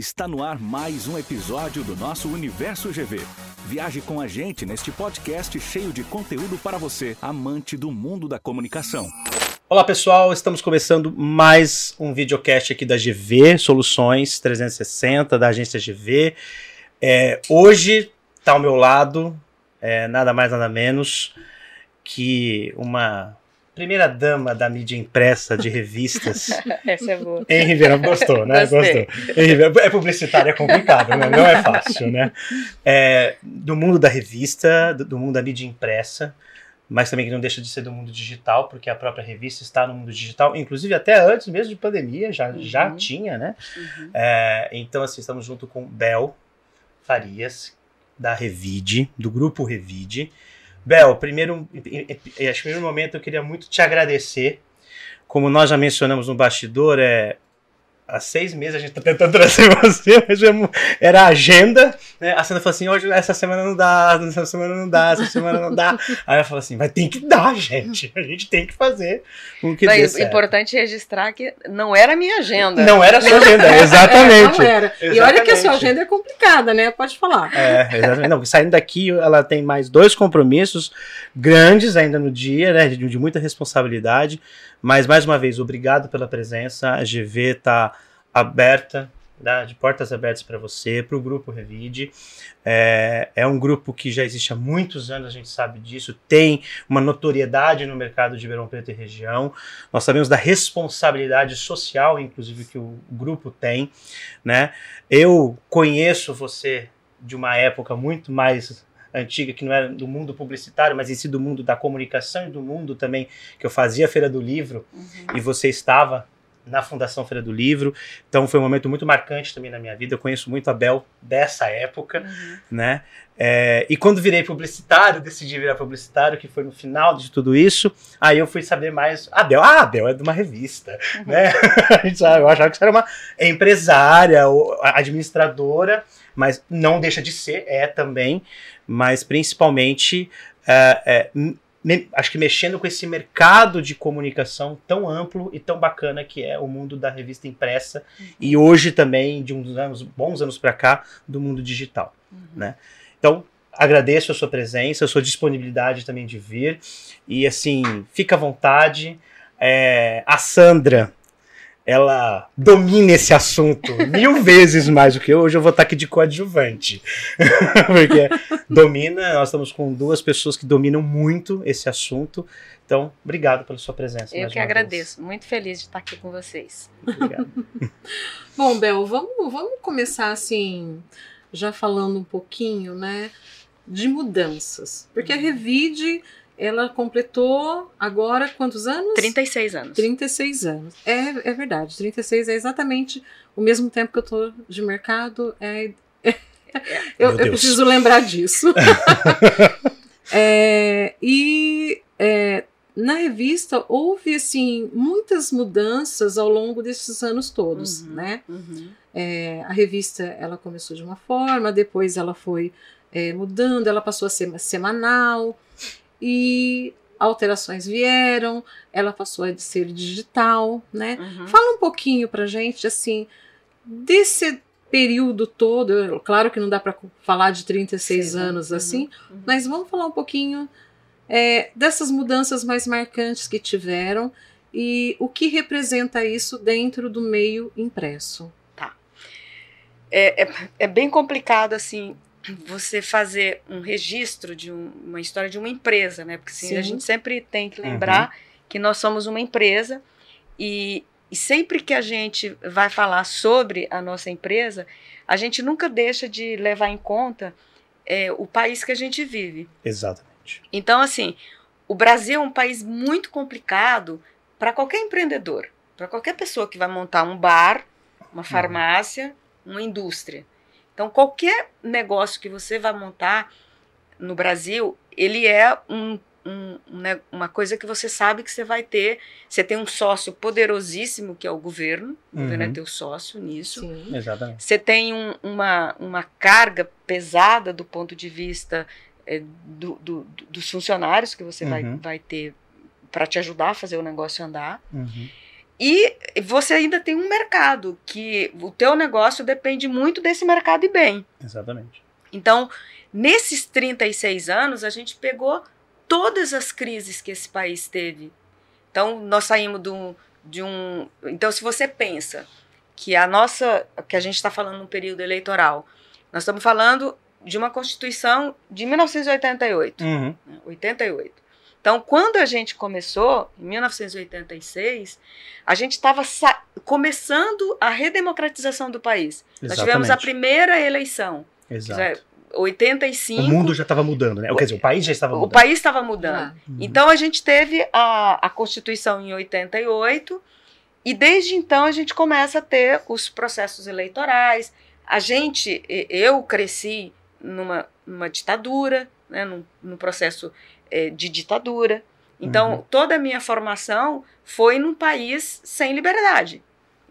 Está no ar mais um episódio do nosso Universo GV. Viaje com a gente neste podcast cheio de conteúdo para você, amante do mundo da comunicação. Olá pessoal, estamos começando mais um videocast aqui da GV Soluções 360 da agência GV. É, hoje está ao meu lado é, nada mais nada menos que uma primeira dama da mídia impressa de revistas. Essa é boa. Em Ribeirão, gostou, né? Gostei. Gostou. É publicitário, é complicado, né? não é fácil, né? É, do mundo da revista, do, do mundo da mídia impressa, mas também que não deixa de ser do mundo digital, porque a própria revista está no mundo digital, inclusive até antes mesmo de pandemia, já, Uhum. já tinha, né? Uhum. É, então, assim, estamos junto com Bel Farias, da Revide, do grupo Revide. Bel, primeiro, acho primeiro momento eu queria muito te agradecer. Como nós já mencionamos no bastidor, é, há seis meses a gente está tentando trazer você, mas é era a agenda. Né? A Sandra falou assim: hoje, essa semana não dá, essa semana não dá, essa semana não dá. Aí ela falou assim: vai ter que dar, gente. A gente tem que fazer o que dê é importante registrar que não era a minha agenda. Não era a sua agenda, exatamente. É, não era. E olha que a sua Exatamente. agenda é complicada, né? Pode falar. É, exatamente. Não, saindo daqui, ela tem mais dois compromissos grandes ainda no dia, né? De, de muita responsabilidade. Mas, mais uma vez, obrigado pela presença. A GV está aberta, tá? de portas abertas para você, para o Grupo Revide. É, é um grupo que já existe há muitos anos, a gente sabe disso, tem uma notoriedade no mercado de Ribeirão Preto e região. Nós sabemos da responsabilidade social, inclusive, que o grupo tem, né? Eu conheço você de uma época muito mais antiga, que não era do mundo publicitário, mas em si do mundo da comunicação e do mundo também, que eu fazia a Feira do Livro, Uhum. e você estava na Fundação Feira do Livro, então foi um momento muito marcante também na minha vida, eu conheço muito a Bel dessa época, Uhum. né? É, e quando virei publicitário, decidi virar publicitário, que foi no final de tudo isso, aí eu fui saber mais. A Bel, ah, a Bel é de uma revista, né? A gente sabe, eu achava que você era uma empresária ou administradora, mas não deixa de ser, é também, mas principalmente. é, é, acho que mexendo com esse mercado de comunicação tão amplo e tão bacana que é o mundo da revista impressa e hoje também de uns anos, bons anos para cá, do mundo digital. Uhum. Então, agradeço a sua presença, a sua disponibilidade também de vir. E assim, fica à vontade. É, a Sandra, ela domina esse assunto mil vezes mais do que eu. Hoje eu vou estar aqui de coadjuvante. Porque domina, nós estamos com duas pessoas que dominam muito esse assunto. Então, obrigado pela sua presença. Eu que agradeço. Muito feliz de estar aqui com vocês. Vez. Obrigado. Bom, Bel, vamos, vamos começar assim, já falando um pouquinho, né, de mudanças. Porque a Revide, ela completou agora quantos anos? 36 anos. 36 anos. É, é verdade, 36 é exatamente o mesmo tempo que eu tô de mercado. É, eu, Meu eu Deus. preciso lembrar disso. É, e é, na revista houve assim muitas mudanças ao longo desses anos todos, Uhum. né? Uhum. É, a revista ela começou de uma forma, depois ela foi é, mudando, ela passou a ser semanal e alterações vieram, ela passou a ser digital, né? Uhum. Fala um pouquinho pra gente, assim, desse período todo. Claro que não dá para falar de 36 Sim, anos uhum, assim, uhum. mas vamos falar um pouquinho é, dessas mudanças mais marcantes que tiveram e o que representa isso dentro do meio impresso. É, é, é bem complicado, assim, você fazer um registro de um- uma história de uma empresa, né? Porque assim, a gente sempre tem que lembrar que nós somos uma empresa e, e sempre que a gente vai falar sobre a nossa empresa, a gente nunca deixa de levar em conta é, o país que a gente vive. Exatamente. Então, assim, o Brasil é um país muito complicado para qualquer empreendedor, para qualquer pessoa que vai montar um bar, uma farmácia, uma indústria. Então, qualquer negócio que você vai montar no Brasil, ele é um, um- um uma coisa que você sabe que você vai ter. Você tem um sócio poderosíssimo, que é o governo, o governo é Uhum. teu sócio nisso. Sim. Exatamente. Você tem um- uma, uma carga pesada do ponto de vista eh, do- do- do- dos funcionários que você vai, Uhum. vai ter para te ajudar a fazer o negócio andar. Uhum. E você ainda tem um mercado, que o teu negócio depende muito desse mercado e bem. Exatamente. Então, nesses 36 anos, a gente pegou todas as crises que esse país teve. Então, nós saímos de um. De um então, se você pensa que a nossa. que a gente está falando num período eleitoral, nós estamos falando de uma Constituição de 1988. Uhum. 88. Então, quando a gente começou, em 1986, a gente estava começando a redemocratização do país. Nós tivemos a primeira eleição. Exato. 85. O mundo já estava mudando, né? Quer dizer, o país já estava mudando. O país estava mudando. Ah. Então a gente teve a, a Constituição em 88 e desde então a gente começa a ter os processos eleitorais. A gente, eu cresci numa, numa ditadura, né, num, num processo é, de ditadura. Então, uhum. toda a minha formação foi num país sem liberdade,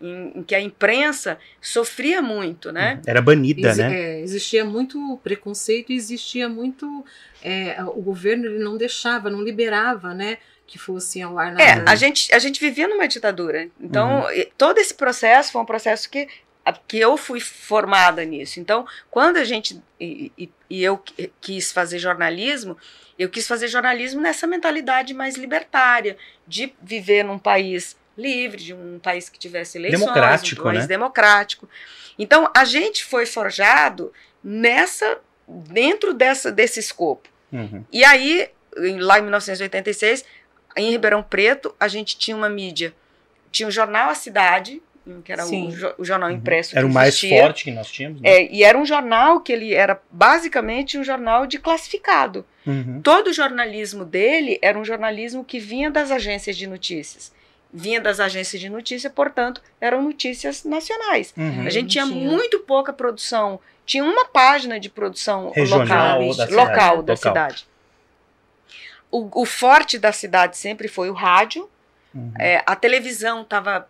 em, em que a imprensa sofria muito, né? Uhum. Era banida, Ex né? É, existia muito preconceito, existia muito... É, o governo ele não deixava, não liberava, né? que fosse ao ar na É, a gente, a gente vivia numa ditadura. Então, uhum. todo esse processo foi um processo que que eu fui formada nisso. Então, quando a gente e, e, e, eu quis fazer jornalismo, eu quis fazer jornalismo nessa mentalidade mais libertária, de viver num país livre, de um país que tivesse eleições, democrático, um país né? democrático. Então, a gente foi forjado nessa dentro dessa desse escopo. Uhum. E aí, lá em 1986, em Ribeirão Preto, a gente tinha uma mídia, tinha o jornal A Cidade, que era o, o, jornal uhum. impresso. Era o mais forte que nós tínhamos. Né? É, e era um jornal que ele era basicamente um jornal de classificado. Uhum. Todo o jornalismo dele era um jornalismo que vinha das agências de notícias. Vinha das agências de notícia, portanto, eram notícias nacionais. Uhum. A gente tinha, tinha, muito pouca produção. Tinha uma página de produção Regional local, da local cidade. da Local. cidade. O, o forte da cidade sempre foi o rádio. Uhum. É, a televisão estava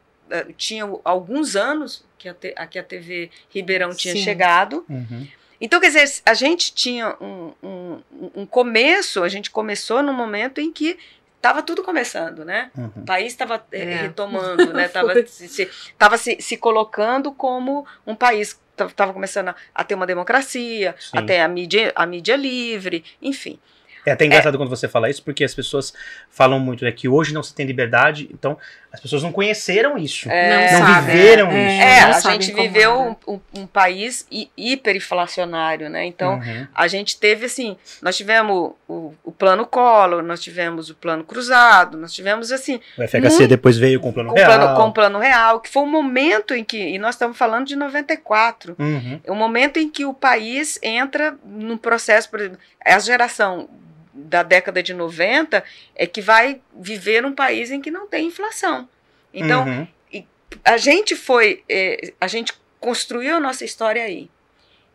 tinha alguns anos que a, te, a, que a TV Ribeirão tinha Sim. chegado. Uhum. Então, quer dizer, a gente tinha um, um, um, começo, a gente começou no momento em que estava tudo começando, né? Uhum. O país estava É. retomando, né? Estava se, se, tava se, se colocando como um país estava começando a, a, ter uma democracia, Sim. a ter a mídia, a mídia livre, enfim. É até engraçado quando você fala isso, porque as pessoas falam muito né, que hoje não se tem liberdade, então as pessoas não conheceram isso. É, não sabe, viveram é, isso. É, não a gente viveu é. um, um, um país hi- hiperinflacionário, né? Então, Uhum. a gente teve assim, nós tivemos o, o plano Collor, nós tivemos o plano Cruzado, nós tivemos assim, O FHC muito- depois veio com o plano com real. plano, com o plano real, que foi um momento em que, e nós estamos falando de 94, Uhum. é um momento em que o país entra num processo, por exemplo, a geração da década de 90 é que vai viver num país em que não tem inflação. Então, Uhum. a gente foi, eh, a gente construiu a nossa história aí.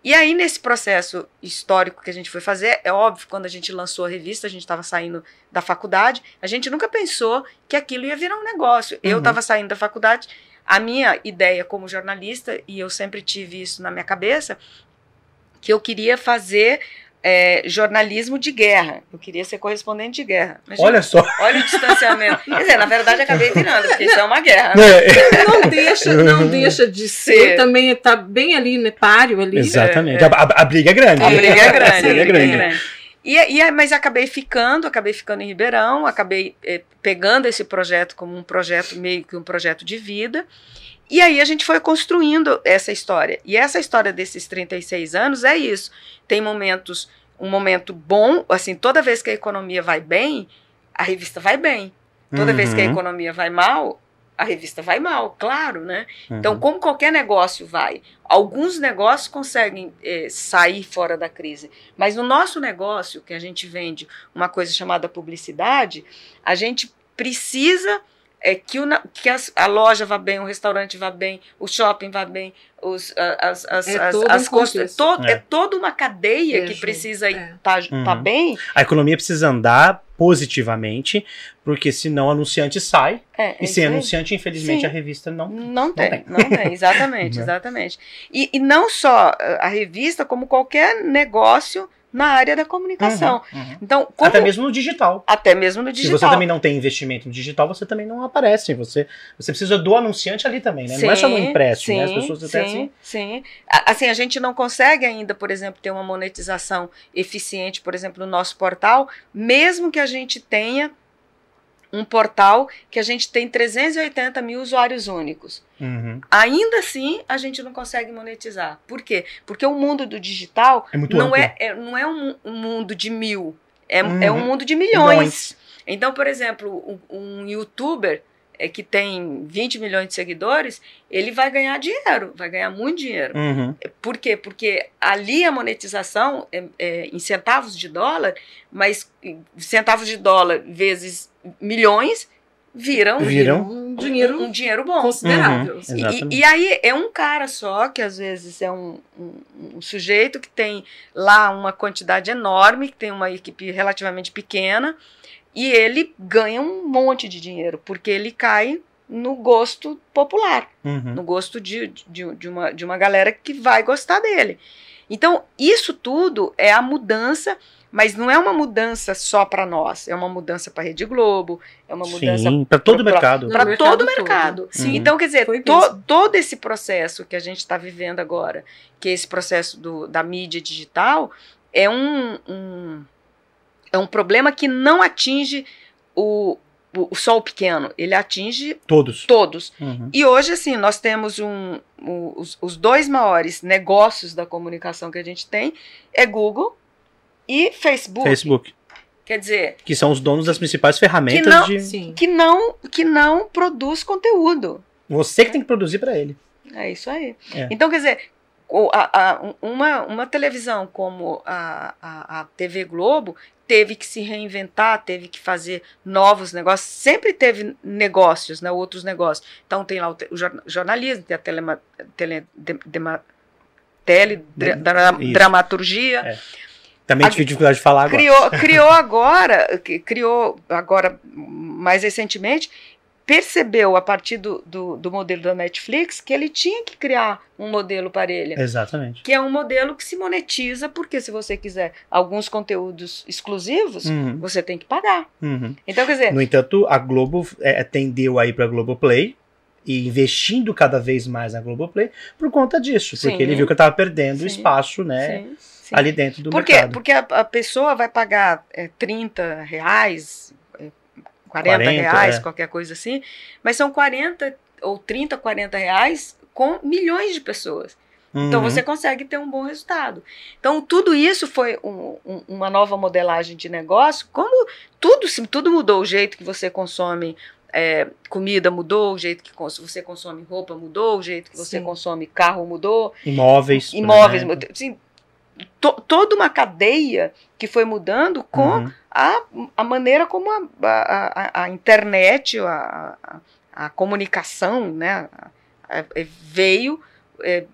E aí, nesse processo histórico que a gente foi fazer, é óbvio, quando a gente lançou a revista, a gente estava saindo da faculdade, a gente nunca pensou que aquilo ia virar um negócio. Eu Uhum. estava saindo da faculdade, a minha ideia como jornalista, e eu sempre tive isso na minha cabeça, que eu queria fazer eh, jornalismo de guerra. Eu queria ser correspondente de guerra. Mas, Olha só. olha o distanciamento. Quer dizer, na verdade, acabei virando, porque isso é uma guerra. É, Não deixa, não deixa de ser. Ser. Também está bem ali, né? Páreo ali. Exatamente. A, a- a briga é grande. A briga é grande. A briga é grande. E, e, mas acabei ficando, acabei ficando em Ribeirão, acabei eh, pegando esse projeto como um projeto, meio que um projeto de vida. E aí a gente foi construindo essa história. E essa história desses 36 anos é isso. Tem momentos, um momento bom, assim, toda vez que a economia vai bem, a revista vai bem. Toda vez que a Uhum. economia vai mal, a revista vai mal, claro, né? Então, Uhum. como qualquer negócio vai, alguns negócios conseguem eh, sair fora da crise, mas no nosso negócio, que a gente vende uma coisa chamada publicidade, a gente precisa é, que, o, que as- a loja vá bem, o restaurante vá bem, o shopping vá bem, os, as, as, É as, as um contexto. to- É. é toda uma cadeia É, que precisa é. estar Uhum. tá bem. A economia precisa andar positivamente, porque senão o anunciante sai, É, é e sem aí. anunciante, infelizmente, Sim. a revista não. Não tem, tem. não tem, exatamente, Né? exatamente. E, e não só eh, a revista, como qualquer negócio na área da comunicação. Uhum, uhum. Então, como, Até mesmo no digital. até mesmo no Se digital. você também não tem investimento no digital, você também não aparece. Você, você precisa do anunciante ali também, né? não é só no Sim, impresso, né? As sim, pessoas até sim, assim. sim. Assim, a gente não consegue ainda, por exemplo, ter uma monetização eficiente, por exemplo, no nosso portal, mesmo que a gente tenha um portal que a gente tem 380 mil usuários únicos. Uhum. Ainda assim, a gente não consegue monetizar. Por quê? Porque o mundo do digital É não é, é- não é um, um mundo de mil, é, Uhum. é um mundo de milhões. Milhões. Então, por exemplo, um, um youtuber é, que tem 20 milhões de seguidores, ele vai ganhar dinheiro, vai ganhar muito dinheiro. Uhum. Por quê? Porque ali a monetização é, é em centavos de dólar, mas centavos de dólar vezes milhões viram, Viram. Um dinheiro um, dinheiro bom. considerável. Uhum. E-. E, aí é um cara só, que às vezes é um, um- um sujeito que tem lá uma quantidade enorme, que tem uma equipe relativamente pequena, e ele ganha um monte de dinheiro, porque ele cai no gosto popular, Uhum. no gosto de, de, de uma, de uma galera que vai gostar dele. Então, isso tudo é a mudança, mas não é uma mudança só para nós, é uma mudança para a Rede Globo, é uma mudança para todo o mercado. Para todo o todo. mercado. Sim. Então, quer dizer, to- todo esse processo que a gente está vivendo agora, que é esse processo do, da mídia digital, é um, um- é um problema que não atinge o, o, só o pequeno, ele atinge Todos. todos. Uhum. E hoje, assim, nós temos um, um- os, os dois maiores negócios da comunicação que a gente tem é Google e Facebook. Facebook. Quer dizer, Que são os donos das principais ferramentas não- de. Sim. que não, que não produz conteúdo. Você que tem que produzir para ele. É isso aí. É. Então, quer dizer, o- a- a- uma, uma televisão como a, a, a TV Globo teve que se reinventar, teve que fazer novos negócios, sempre teve negócios, né, outros negócios. Então tem lá o, o jor- jornalismo, tem a telema, tele, de- dema- tele, dra- De- dra- isso. dramaturgia, É. Também tive dificuldade de falar agora. criou, criou agora, criou agora mais recentemente, percebeu a partir do, do, do modelo da Netflix que ele tinha que criar um modelo parelha. Exatamente. Que é um modelo que se monetiza, porque se você quiser alguns conteúdos exclusivos, Uhum, você tem que pagar. uhum. Então, quer dizer, No entanto, a Globo é, tendeu aí para Globoplay e investindo cada vez mais na Globoplay por conta disso, Sim. porque ele viu que estava perdendo Sim. espaço, né, sim, ali dentro do Por quê? mercado. Porque a, a pessoa vai pagar é, 30 reais, 40, 40, reais, é. qualquer coisa assim, mas são 40 ou 30, 40 reais com milhões de pessoas. Então Uhum. você consegue ter um bom resultado. Então tudo isso foi um- um- uma nova modelagem de negócio. Como tudo tudo mudou, o jeito que você consome é, comida mudou, o jeito que você consome roupa mudou, o jeito que você Sim. consome carro mudou, imóveis, imóveis exemplo. To- toda uma cadeia que foi mudando com Uhum. a, a maneira como a, a, a- a internet, a, a, a comunicação, né, a- a- veio é,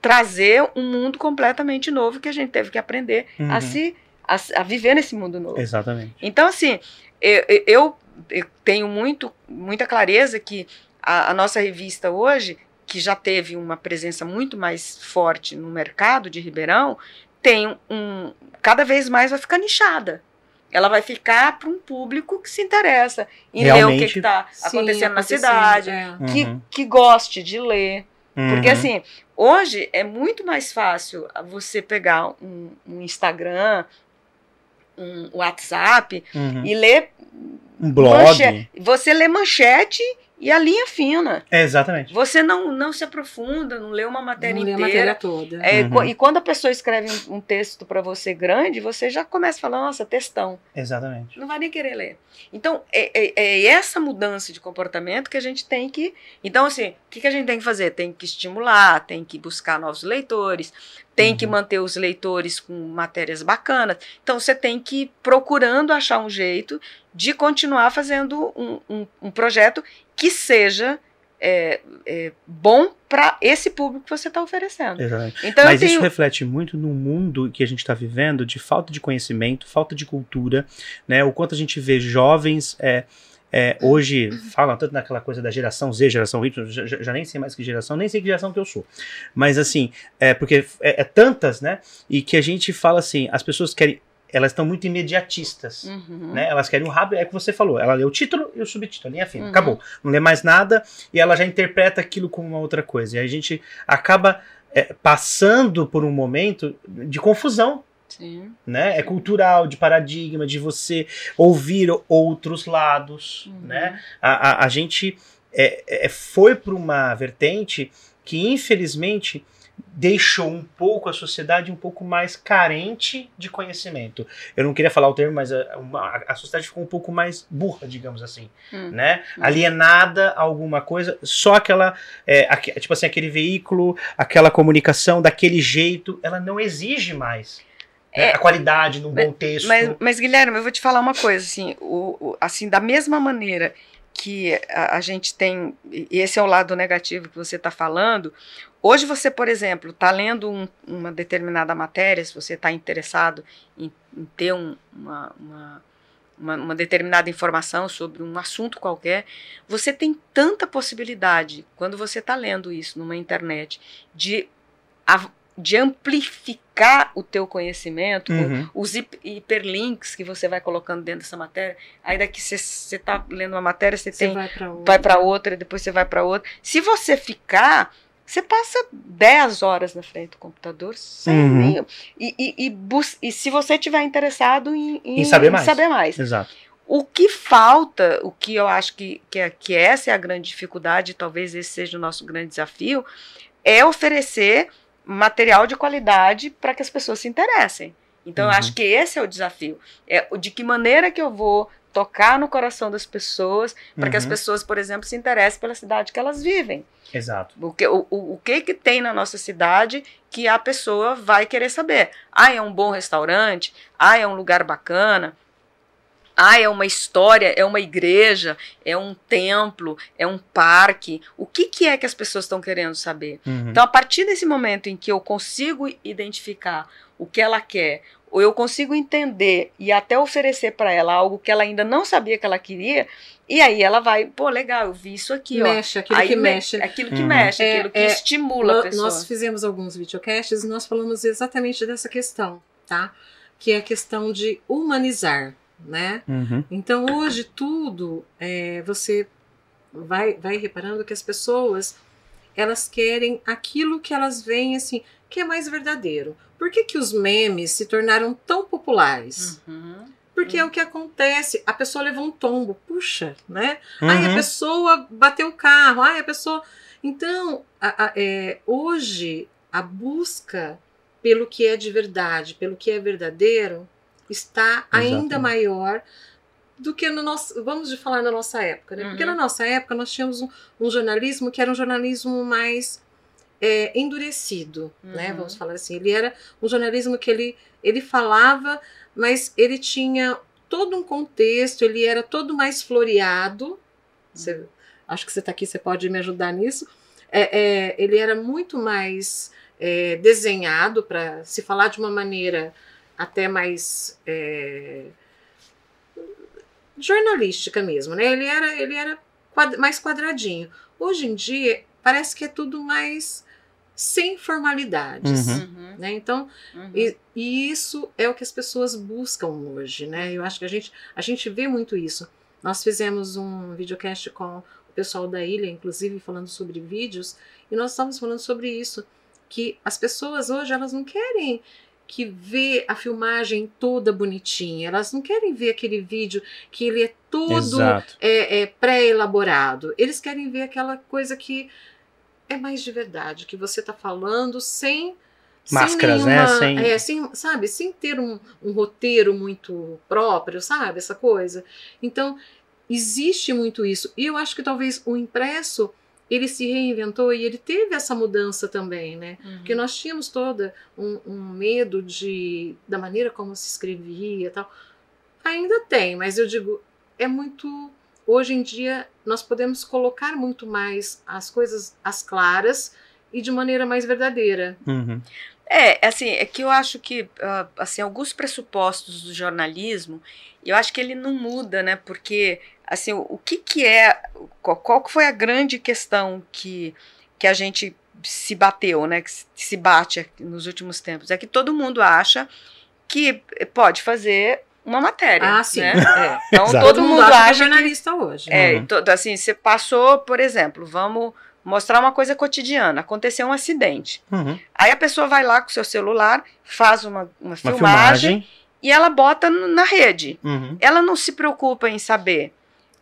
trazer um mundo completamente novo que a gente teve que aprender a Uhum. se a, se- a viver nesse mundo novo. Exatamente. Então, assim, eu, eu- eu tenho muito, muita clareza que a, a nossa revista hoje, que já teve uma presença muito mais forte no mercado de Ribeirão, tem um. cada vez mais vai ficar nichada. Ela vai ficar para um público que se interessa em ler o que Realmente. está acontecendo na cidade, é. que, Uhum. que goste de ler. Porque Uhum. assim, hoje é muito mais fácil você pegar um, um Instagram, um WhatsApp Uhum. e ler um blog. manche- Você lê manchete e a linha fina. É, exatamente. Você não, não se aprofunda, não lê uma matéria Não li a inteira. matéria toda. É, Uhum. E quando a pessoa escreve um, um texto para você grande, você já começa a falar, nossa, textão. Exatamente. Não vai nem querer ler. Então, é, é- é essa mudança de comportamento que a gente tem que. Então, assim, o que, que a gente tem que fazer? Tem que estimular, tem que buscar novos leitores, tem que Uhum. manter os leitores com matérias bacanas. Então, você tem que ir procurando achar um jeito de continuar fazendo um, um- um projeto que seja é, é, bom para esse público que você está oferecendo. Então, Mas eu isso tenho. reflete muito no mundo que a gente está vivendo de falta de conhecimento, falta de cultura, né? O quanto a gente vê jovens é, é, hoje falam tanto naquela coisa da geração Z, geração Y, já, já, nem sei mais que geração, nem sei que geração que eu sou. Mas assim, é porque é, é tantas, né? E que a gente fala assim, as pessoas querem elas estão muito imediatistas, uhum. né? Elas querem um rápido, é o que você falou, ela lê o título e o subtítulo, linha fina, uhum. acabou. Não lê mais nada e ela já interpreta aquilo como uma outra coisa. E a gente acaba é, passando por um momento de confusão. Sim. Né? É cultural, de paradigma, de você ouvir outros lados. Uhum. Né? A, a, a gente é, é, foi para uma vertente que, infelizmente, deixou um pouco a sociedade um pouco mais carente de conhecimento. Eu não queria falar o termo, mas a, uma, a sociedade ficou um pouco mais burra, digamos assim, hum. né? Hum. Alienada a alguma coisa, só aquela, é, aqu, tipo assim, aquele veículo, aquela comunicação daquele jeito, ela não exige mais. Né? É, a qualidade num bom texto. Mas, mas, Guilherme, eu vou te falar uma coisa, assim, o, o assim, da mesma maneira que a, a, gente tem, e esse é o lado negativo que você está falando, Hoje você, por exemplo, está lendo um, uma determinada matéria, se você está interessado em, em ter um, uma, uma, uma, uma, determinada informação sobre um assunto qualquer, você tem tanta possibilidade, quando você está lendo isso numa internet, de, de amplificar o teu conhecimento, uhum. os hiperlinks que você vai colocando dentro dessa matéria. Aí daqui você está lendo uma matéria, você, você tem vai para outra. outra, depois você vai para outra. Se você ficar você passa 10 horas na frente do computador sem uhum. e, e, e, e, se você tiver interessado em, em, em saber, mais. saber mais. Exato. O que falta, o que eu acho que, que, é, que essa é a grande dificuldade, talvez esse seja o nosso grande desafio, é oferecer material de qualidade para que as pessoas se interessem. Então, uhum. eu acho que esse é o desafio. É de que maneira que eu vou tocar no coração das pessoas, para uhum. que as uhum. pessoas, por exemplo, se interessem pela cidade que elas vivem. Exato. O que, o, o, o que que tem na nossa cidade que a pessoa vai querer saber? Ah, é um bom restaurante? Ah, é um lugar bacana? Ah, é uma história, é uma igreja, é um templo, é um parque. O que, que é que as pessoas estão querendo saber? Uhum. Então, a partir desse momento em que eu consigo identificar o que ela quer, ou eu consigo entender e até oferecer para ela algo que ela ainda não sabia que ela queria, e aí ela vai, pô, legal, eu vi isso aqui, mexe, ó. Aquilo aí que me mexe. Aquilo que uhum. mexe, é, aquilo que é, estimula a pessoa. Nós fizemos alguns videocasts e nós falamos exatamente dessa questão, tá? Que é a questão de humanizar, né? Uhum. Então hoje tudo, é, você vai, vai reparando que as pessoas elas querem aquilo que elas veem assim, que é mais verdadeiro. Por que, que os memes se tornaram tão populares? Uhum. Porque uhum. é o que acontece. A pessoa levou um tombo, puxa, né? Uhum. Aí a pessoa bateu o carro, aí a pessoa. Então, a, a, é, hoje, a busca pelo que é de verdade, pelo que é verdadeiro, está Exatamente. ainda maior do que no nosso. Vamos de falar na nossa época, né? Porque na uhum. nossa época nós tínhamos um, um jornalismo que era um jornalismo mais é, endurecido, né? uhum. né? Vamos falar assim. Ele era um jornalismo que ele, ele falava, mas ele tinha todo um contexto, ele era todo mais floreado. Você, acho que você está aqui, você pode me ajudar nisso. É, é, ele era muito mais é, desenhado para se falar de uma maneira até mais é, jornalística mesmo, né? Ele era, ele era quad, mais quadradinho. Hoje em dia parece que é tudo mais sem formalidades, uhum. uhum. né? Então, uhum. e, e, isso é o que as pessoas buscam hoje, né? Eu acho que a gente, a gente vê muito isso. Nós fizemos um videocast com o pessoal da ilha, inclusive falando sobre vídeos, e nós estamos falando sobre isso, que as pessoas hoje elas não querem que vê a filmagem toda bonitinha. Elas não querem ver aquele vídeo que ele é todo é, é pré-elaborado. Eles querem ver aquela coisa que é mais de verdade, que você está falando sem máscaras, sem né? nenhuma, né? Sem... É, sem, sabe, sem ter um, um roteiro muito próprio, sabe? Essa coisa. Então, existe muito isso. E eu acho que talvez o impresso ele se reinventou e ele teve essa mudança também, né? Uhum. Porque nós tínhamos toda um, um, medo de da maneira como se escrevia, tal. Ainda tem, mas eu digo é muito Hoje em dia, nós podemos colocar muito mais as coisas às claras e de maneira mais verdadeira. Uhum. É, assim, é que eu acho que, uh, assim, alguns pressupostos do jornalismo, eu acho que ele não muda, né? Porque assim, o, o que que é, qual, qual foi a grande questão que, que a gente se bateu, né, que se- se bate nos últimos tempos? É que todo mundo acha que pode fazer uma matéria. Ah, sim. né? É. Então Exato. todo mundo acha é acha que jornalista hoje. é, Uhum. todo, assim, você passou, por exemplo, vamos mostrar uma coisa cotidiana. Aconteceu um acidente. Uhum. Aí a pessoa vai lá com o seu celular, faz uma, uma, Uma filmagem, filmagem. e ela bota na rede. Uhum. Ela não se preocupa em saber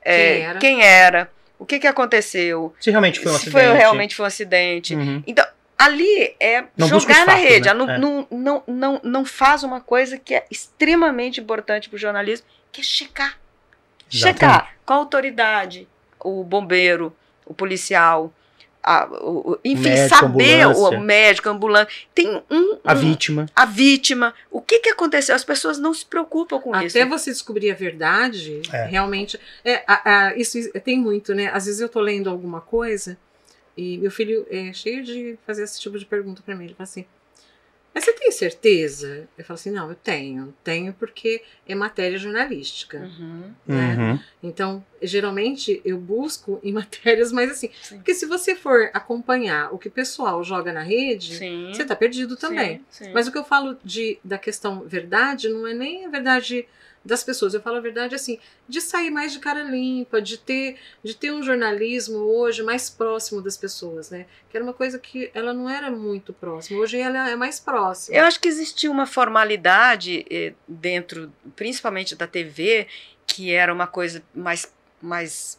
é, Quem era. quem era, o que, que aconteceu, Se realmente foi um se acidente. foi realmente foi um acidente. Uhum. Então, ali é Não jogar na fatos, rede. né? Ela não, É. não, não, não, não faz uma coisa que é extremamente importante para o jornalismo, que é checar. Exatamente. Checar com a autoridade, o bombeiro, o policial, a- o- enfim, médico, saber o, ambulância. o médico, ambulante. Tem um, A um- vítima. a vítima. O que, que aconteceu? As pessoas não se preocupam com isso. Até você descobrir a verdade, É. realmente. É, a- a- isso tem muito, né? Às vezes eu tô lendo alguma coisa e meu filho é cheio de fazer esse tipo de pergunta pra mim. Ele fala assim: Mas você tem certeza? Eu falo assim: Não, eu tenho. Tenho porque é matéria jornalística. Uhum. né? Uhum. Então, geralmente eu busco em matérias mais assim. Sim. Porque se você for acompanhar o que o pessoal joga na rede, Sim. você tá perdido também. Sim, sim. Mas o que eu falo de, da questão verdade não é nem a verdade das pessoas. Eu falo a verdade assim, de sair mais de cara limpa, de ter, de ter um jornalismo hoje mais próximo das pessoas, né? Que era uma coisa que ela não era muito próxima. Hoje ela é mais próxima. Eu acho que existia uma formalidade eh, dentro, principalmente da TV, que era uma coisa mais, mais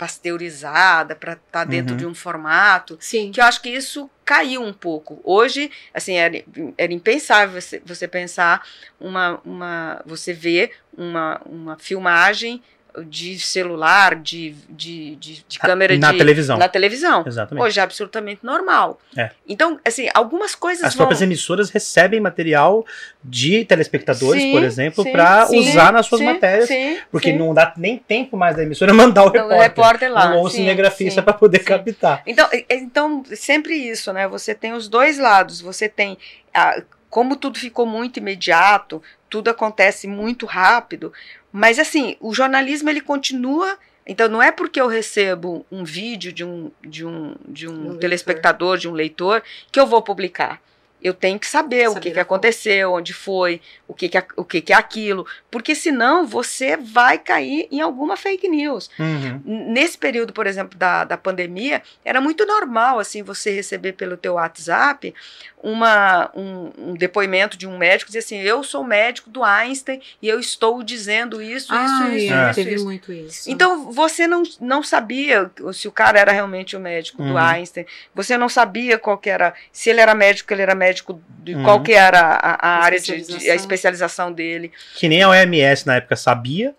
pasteurizada para estar dentro Uhum. de um formato. Sim. que eu acho que isso caiu um pouco. Hoje, assim, era, era impensável você, você pensar uma, uma. Você ver uma, uma filmagem de celular, de, de, de, de câmera Na de. televisão. Na televisão. Exatamente. Hoje é absolutamente normal. É. Então, assim, algumas coisas As vão. próprias emissoras recebem material de telespectadores, Sim, por exemplo, para usar nas suas sim, matérias. sim, Porque não dá nem tempo mais da emissora mandar o Então, repórter. o repórter lá. ou o cinegrafista para poder captar. Então, então, sempre isso, né? Você tem os dois lados. Você tem. a- como tudo ficou muito imediato, tudo acontece muito rápido, mas assim, o jornalismo ele continua. Então, não é porque eu recebo um vídeo de um, de um, de um Um leitor. telespectador, de um leitor, que eu vou publicar. Eu tenho que saber, o Saber que, que a aconteceu, onde foi, o que, que, é- o que, que é aquilo, porque senão você vai cair em alguma fake news. Uhum. Nesse período, por exemplo, da, da pandemia, era muito normal assim você receber pelo teu WhatsApp uma, um, um depoimento de um médico dizer assim, eu sou médico do Einstein e eu estou dizendo isso, Ah, isso, isso, é. isso, teve isso. muito isso. Então você não, não sabia se o cara era realmente o médico do Uhum. Einstein, você não sabia qual que era, se ele era médico, ele era médico de Uhum. qual que era a, a área de, de- a Especialização. dele. Que nem a OMS na época sabia.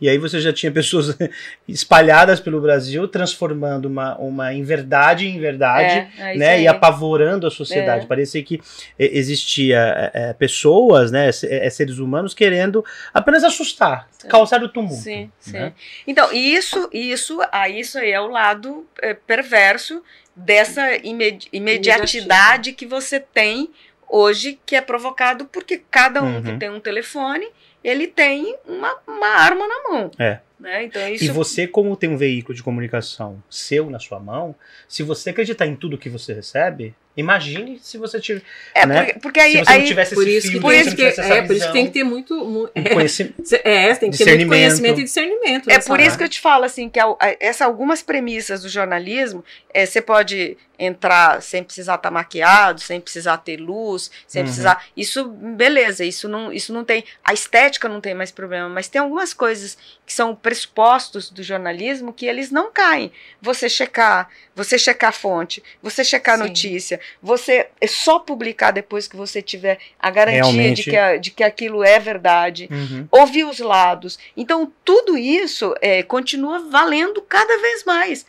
E aí você já tinha pessoas espalhadas pelo Brasil, transformando uma, uma inverdade em verdade. É, é né, e apavorando a sociedade. É. Parecia que eh, existia eh, pessoas, né, se- seres humanos querendo apenas assustar, Sim. causar o tumulto. Sim, sim. né? Então, e isso, isso, aí isso aí é o lado é, perverso dessa imedi- imediatidade que você tem hoje, que é provocado porque cada um que Uhum. tem um telefone, ele tem uma, uma arma na mão. É. Né? Então, isso E você, como tem um veículo de comunicação seu na sua mão, se você acreditar em tudo que você recebe, imagine se você tiver, é né? porque, porque aí, se você aí não tivesse por esse isso que, por isso que, tivesse essa é, por isso que visão, tem que ter muito. mu- um conheci- É, tem que ter muito conhecimento e discernimento. É nessa por isso área. que eu te falo assim que a- a- essa algumas premissas do jornalismo, é, você pode entrar sem precisar estar maquiado, sem precisar ter luz, sem Uhum. precisar. Isso, beleza, isso não, isso não tem. A estética não tem mais problema, mas tem algumas coisas que são pressupostos do jornalismo que eles não caem. Você checar, você checar a fonte, você checar a notícia, você é só publicar depois que você tiver a garantia Realmente. de que, a- de que aquilo é verdade Uhum. ouvir os lados. Então, tudo isso é, continua valendo cada vez mais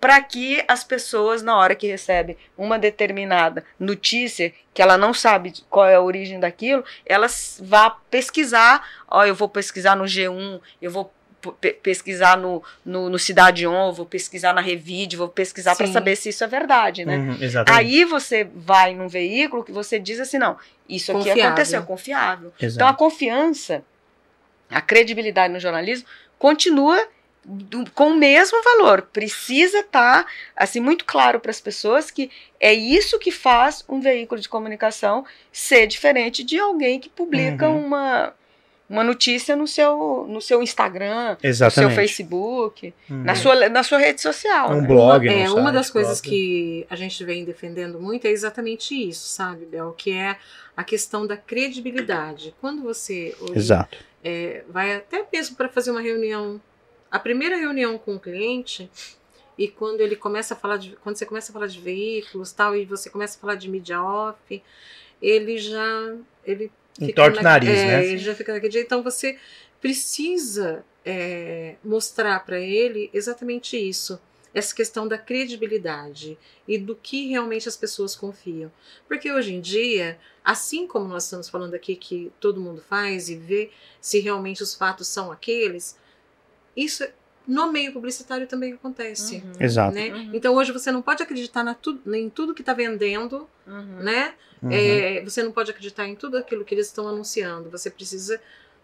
para que as pessoas, na hora que recebem uma determinada notícia, que ela não sabe qual é a origem daquilo, elas vá pesquisar. Ó, eu vou pesquisar no G1, eu vou pesquisar no, no, no Cidade On, vou pesquisar na Revide, vou pesquisar para saber se isso é verdade, né? Uhum. Aí você vai num veículo que você diz assim, não, isso aqui Confiável. aconteceu, confiável. Exato. Então a confiança, a credibilidade no jornalismo continua do- com o mesmo valor. Precisa estar assim muito claro para as pessoas que é isso que faz um veículo de comunicação ser diferente de alguém que publica Uhum. uma uma notícia no seu no seu Instagram, no seu Exatamente. Facebook, Uhum. na sua na sua rede social. Um né? blog. Uma, é, uma site das coisas próprio. que a gente vem defendendo muito é exatamente isso, sabe, Bel? Que é a questão da credibilidade. Quando você hoje, Exato. é, vai até mesmo para fazer uma reunião, a primeira reunião com o cliente, e quando ele começa a falar de, quando você começa a falar de veículos tal, e você começa a falar de mídia off, ele já ele Entorta o na- nariz, é, né? Ele já fica naquele jeito. Então você precisa é, mostrar para ele exatamente isso. Essa questão da credibilidade e do que realmente as pessoas confiam. Porque hoje em dia, assim como nós estamos falando aqui que todo mundo faz e vê se realmente os fatos são aqueles, isso no meio publicitário também acontece. Uhum. Exato. Né? Uhum. Então hoje você não pode acreditar na tu, em tudo que está vendendo, Uhum. né? Uhum. É, você não pode acreditar em tudo aquilo que eles estão anunciando. Você precisa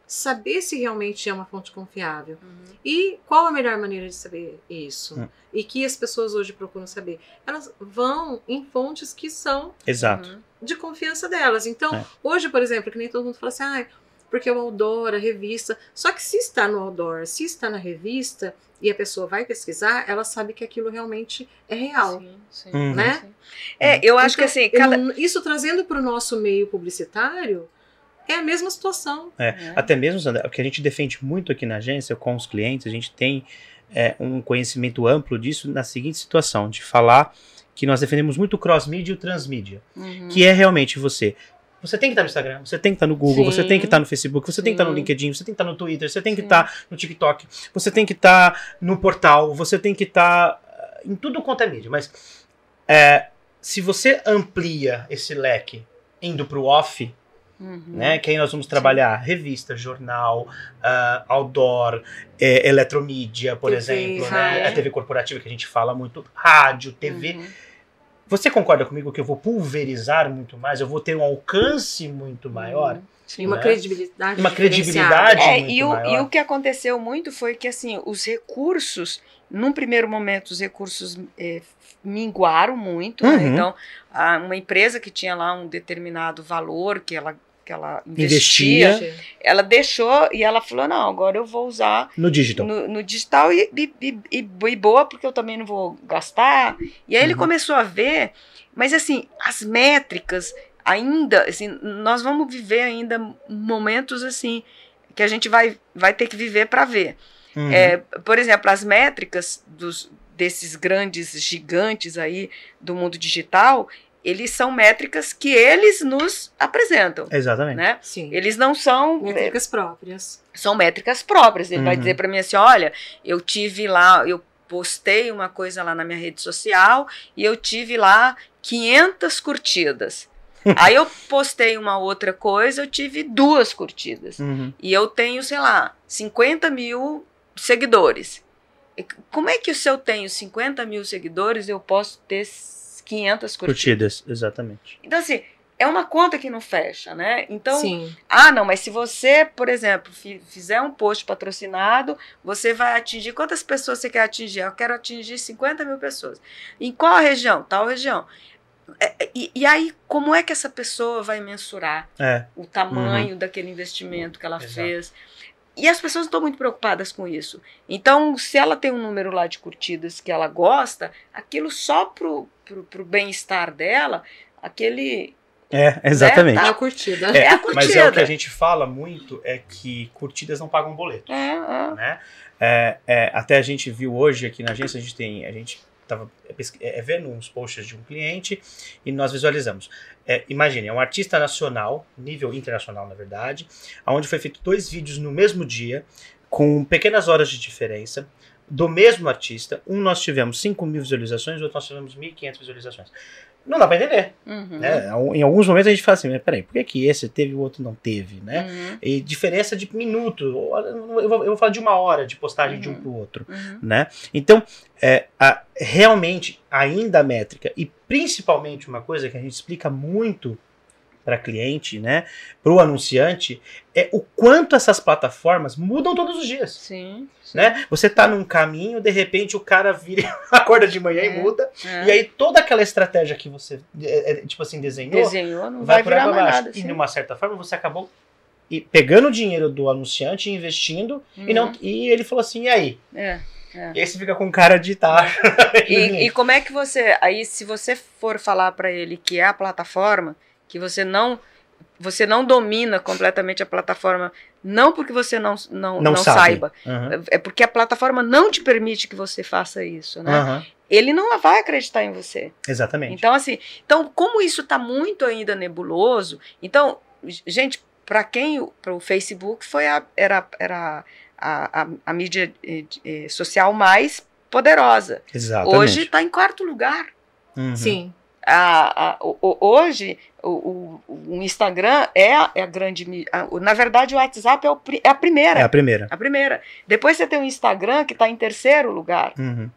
saber se realmente é uma fonte confiável. Uhum. E qual a melhor maneira de saber isso? Hum. E que as pessoas hoje procuram saber? Elas vão em fontes que são Exato. Uhum. de confiança delas. Então, É. hoje, por exemplo, que nem todo mundo fala assim, ah, porque o outdoor, a revista. Só que se está no outdoor, se está na revista e a pessoa vai pesquisar, ela sabe que aquilo realmente é real. Sim, sim, Uhum. Né? sim. É, eu acho que Então, assim, eu cada. Isso trazendo para o nosso meio publicitário é a mesma situação. É. Até mesmo, Sandra, o que a gente defende muito aqui na agência com os clientes, a gente tem é, um conhecimento amplo disso na seguinte situação, de falar que nós defendemos muito o cross-mídia e o transmídia, Uhum. que é realmente você. Você tem que estar no Instagram, você tem que estar no Google, Sim. você tem que estar no Facebook, você tem que estar no Sim. LinkedIn, você tem que estar no Twitter, você tem que Sim. estar no TikTok, você tem que estar no portal, você tem que estar ah, em tudo quanto é mídia. Mas é, se você amplia esse leque indo para o off, Uhum. né? Que aí nós vamos trabalhar revista, jornal, ah, outdoor, é, eletromídia, por TV, exemplo, né? A TV corporativa que a gente fala muito, rádio, TV. Uhum. Você concorda comigo que eu vou pulverizar muito mais? Eu vou ter um alcance muito maior? Sim. E uma Né? credibilidade Uma credibilidade. É, muito e o, maior. e o que aconteceu muito foi que assim os recursos, num primeiro momento, os recursos eh, minguaram muito. né? Uhum. Então, a- uma empresa que tinha lá um determinado valor que ela, que ela investia, Investia. ela deixou e ela falou: não, agora eu vou usar No digital. no, no digital e, e, e- e- boa, porque eu também não vou gastar. E aí ele Uhum. começou a ver, mas assim, as métricas ainda, assim, nós vamos viver ainda momentos assim que a gente vai, vai ter que viver para ver. Uhum. É, por exemplo, as métricas dos, desses grandes gigantes aí do mundo digital, eles são métricas que eles nos apresentam, Exatamente. né? Sim. Eles não são Métricas próprias. são métricas próprias. Ele vai Uhum. dizer para mim assim: olha, eu tive lá, eu postei uma coisa lá na minha rede social e eu tive lá 500 curtidas. Aí eu postei uma outra coisa, eu tive duas curtidas. Uhum. E eu tenho, sei lá, 50 mil seguidores. E Como é que se eu tenho 50 mil seguidores, eu posso ter 500 curtidas? Curtidas, exatamente. Então, assim, é uma conta que não fecha, né? Então, Sim. ah, não, mas se você, por exemplo, fi- fizer um post patrocinado, você vai atingir. Quantas pessoas você quer atingir? Eu quero atingir 50 mil pessoas. Em qual região? Tal região. É, é, E, e aí, como é que essa pessoa vai mensurar É. o tamanho daquele investimento que ela Exato. fez? E as pessoas não estão muito preocupadas com isso. Então, se ela tem um número lá de curtidas que ela gosta, aquilo só pro, pro, pro bem-estar dela, aquele. É, exatamente. É a curtida. É a Mas é o que curtida. a gente fala muito é que curtidas não pagam boleto. É, é. né? É, é, até a gente viu hoje aqui na agência, a gente tem, a gente estava é, vendo uns posts de um cliente e nós visualizamos. É, imagine, é um artista nacional, nível internacional na verdade, onde foi feito dois vídeos no mesmo dia, com pequenas horas de diferença, do mesmo artista. Um nós tivemos 5 mil visualizações, o outro nós tivemos 1.500 visualizações. Não dá para entender. Uhum. Né? Em alguns momentos a gente fala assim, mas peraí, por que, que esse teve e o outro não teve? Né? Uhum. E diferença de minuto. Eu vou, eu vou falar de uma hora de postagem de um Uhum. para o outro. Uhum. Né? Então, é, a- realmente, ainda a métrica, e principalmente uma coisa que a gente explica muito para cliente, né, para o anunciante, é o quanto essas plataformas mudam todos os dias. Sim. sim. Né? Você tá num caminho, de repente o cara vira, acorda de manhã É. e muda, É. e aí toda aquela estratégia que você, é, é, tipo assim, desenhou, Desenhou, não vai, vai, virar mais nada. e de uma certa forma você acabou e pegando o dinheiro do anunciante e investindo, e, não, Uhum. e ele falou assim, e aí? É. E aí você fica com cara de tá. E, e como é que você. Aí, se você for falar para ele que é a plataforma, que você não. Você não domina completamente a plataforma, não porque você não, não, Não não, saiba, Aham, é porque a plataforma não te permite que você faça isso, né? aham, Ele não vai acreditar em você. Exatamente. Então, assim, então, como isso está muito ainda nebuloso, então, gente, para quem para o Facebook foi a, era, era a, a, a mídia eh, eh, social mais poderosa. Exatamente. Hoje está em quarto lugar. Uhum. Sim. A, a- o- hoje o, o- o Instagram é a, é a grande Na verdade, o WhatsApp é, é a primeira. É a primeira. A primeira. Depois você tem o Instagram, que está em terceiro lugar. Uhum.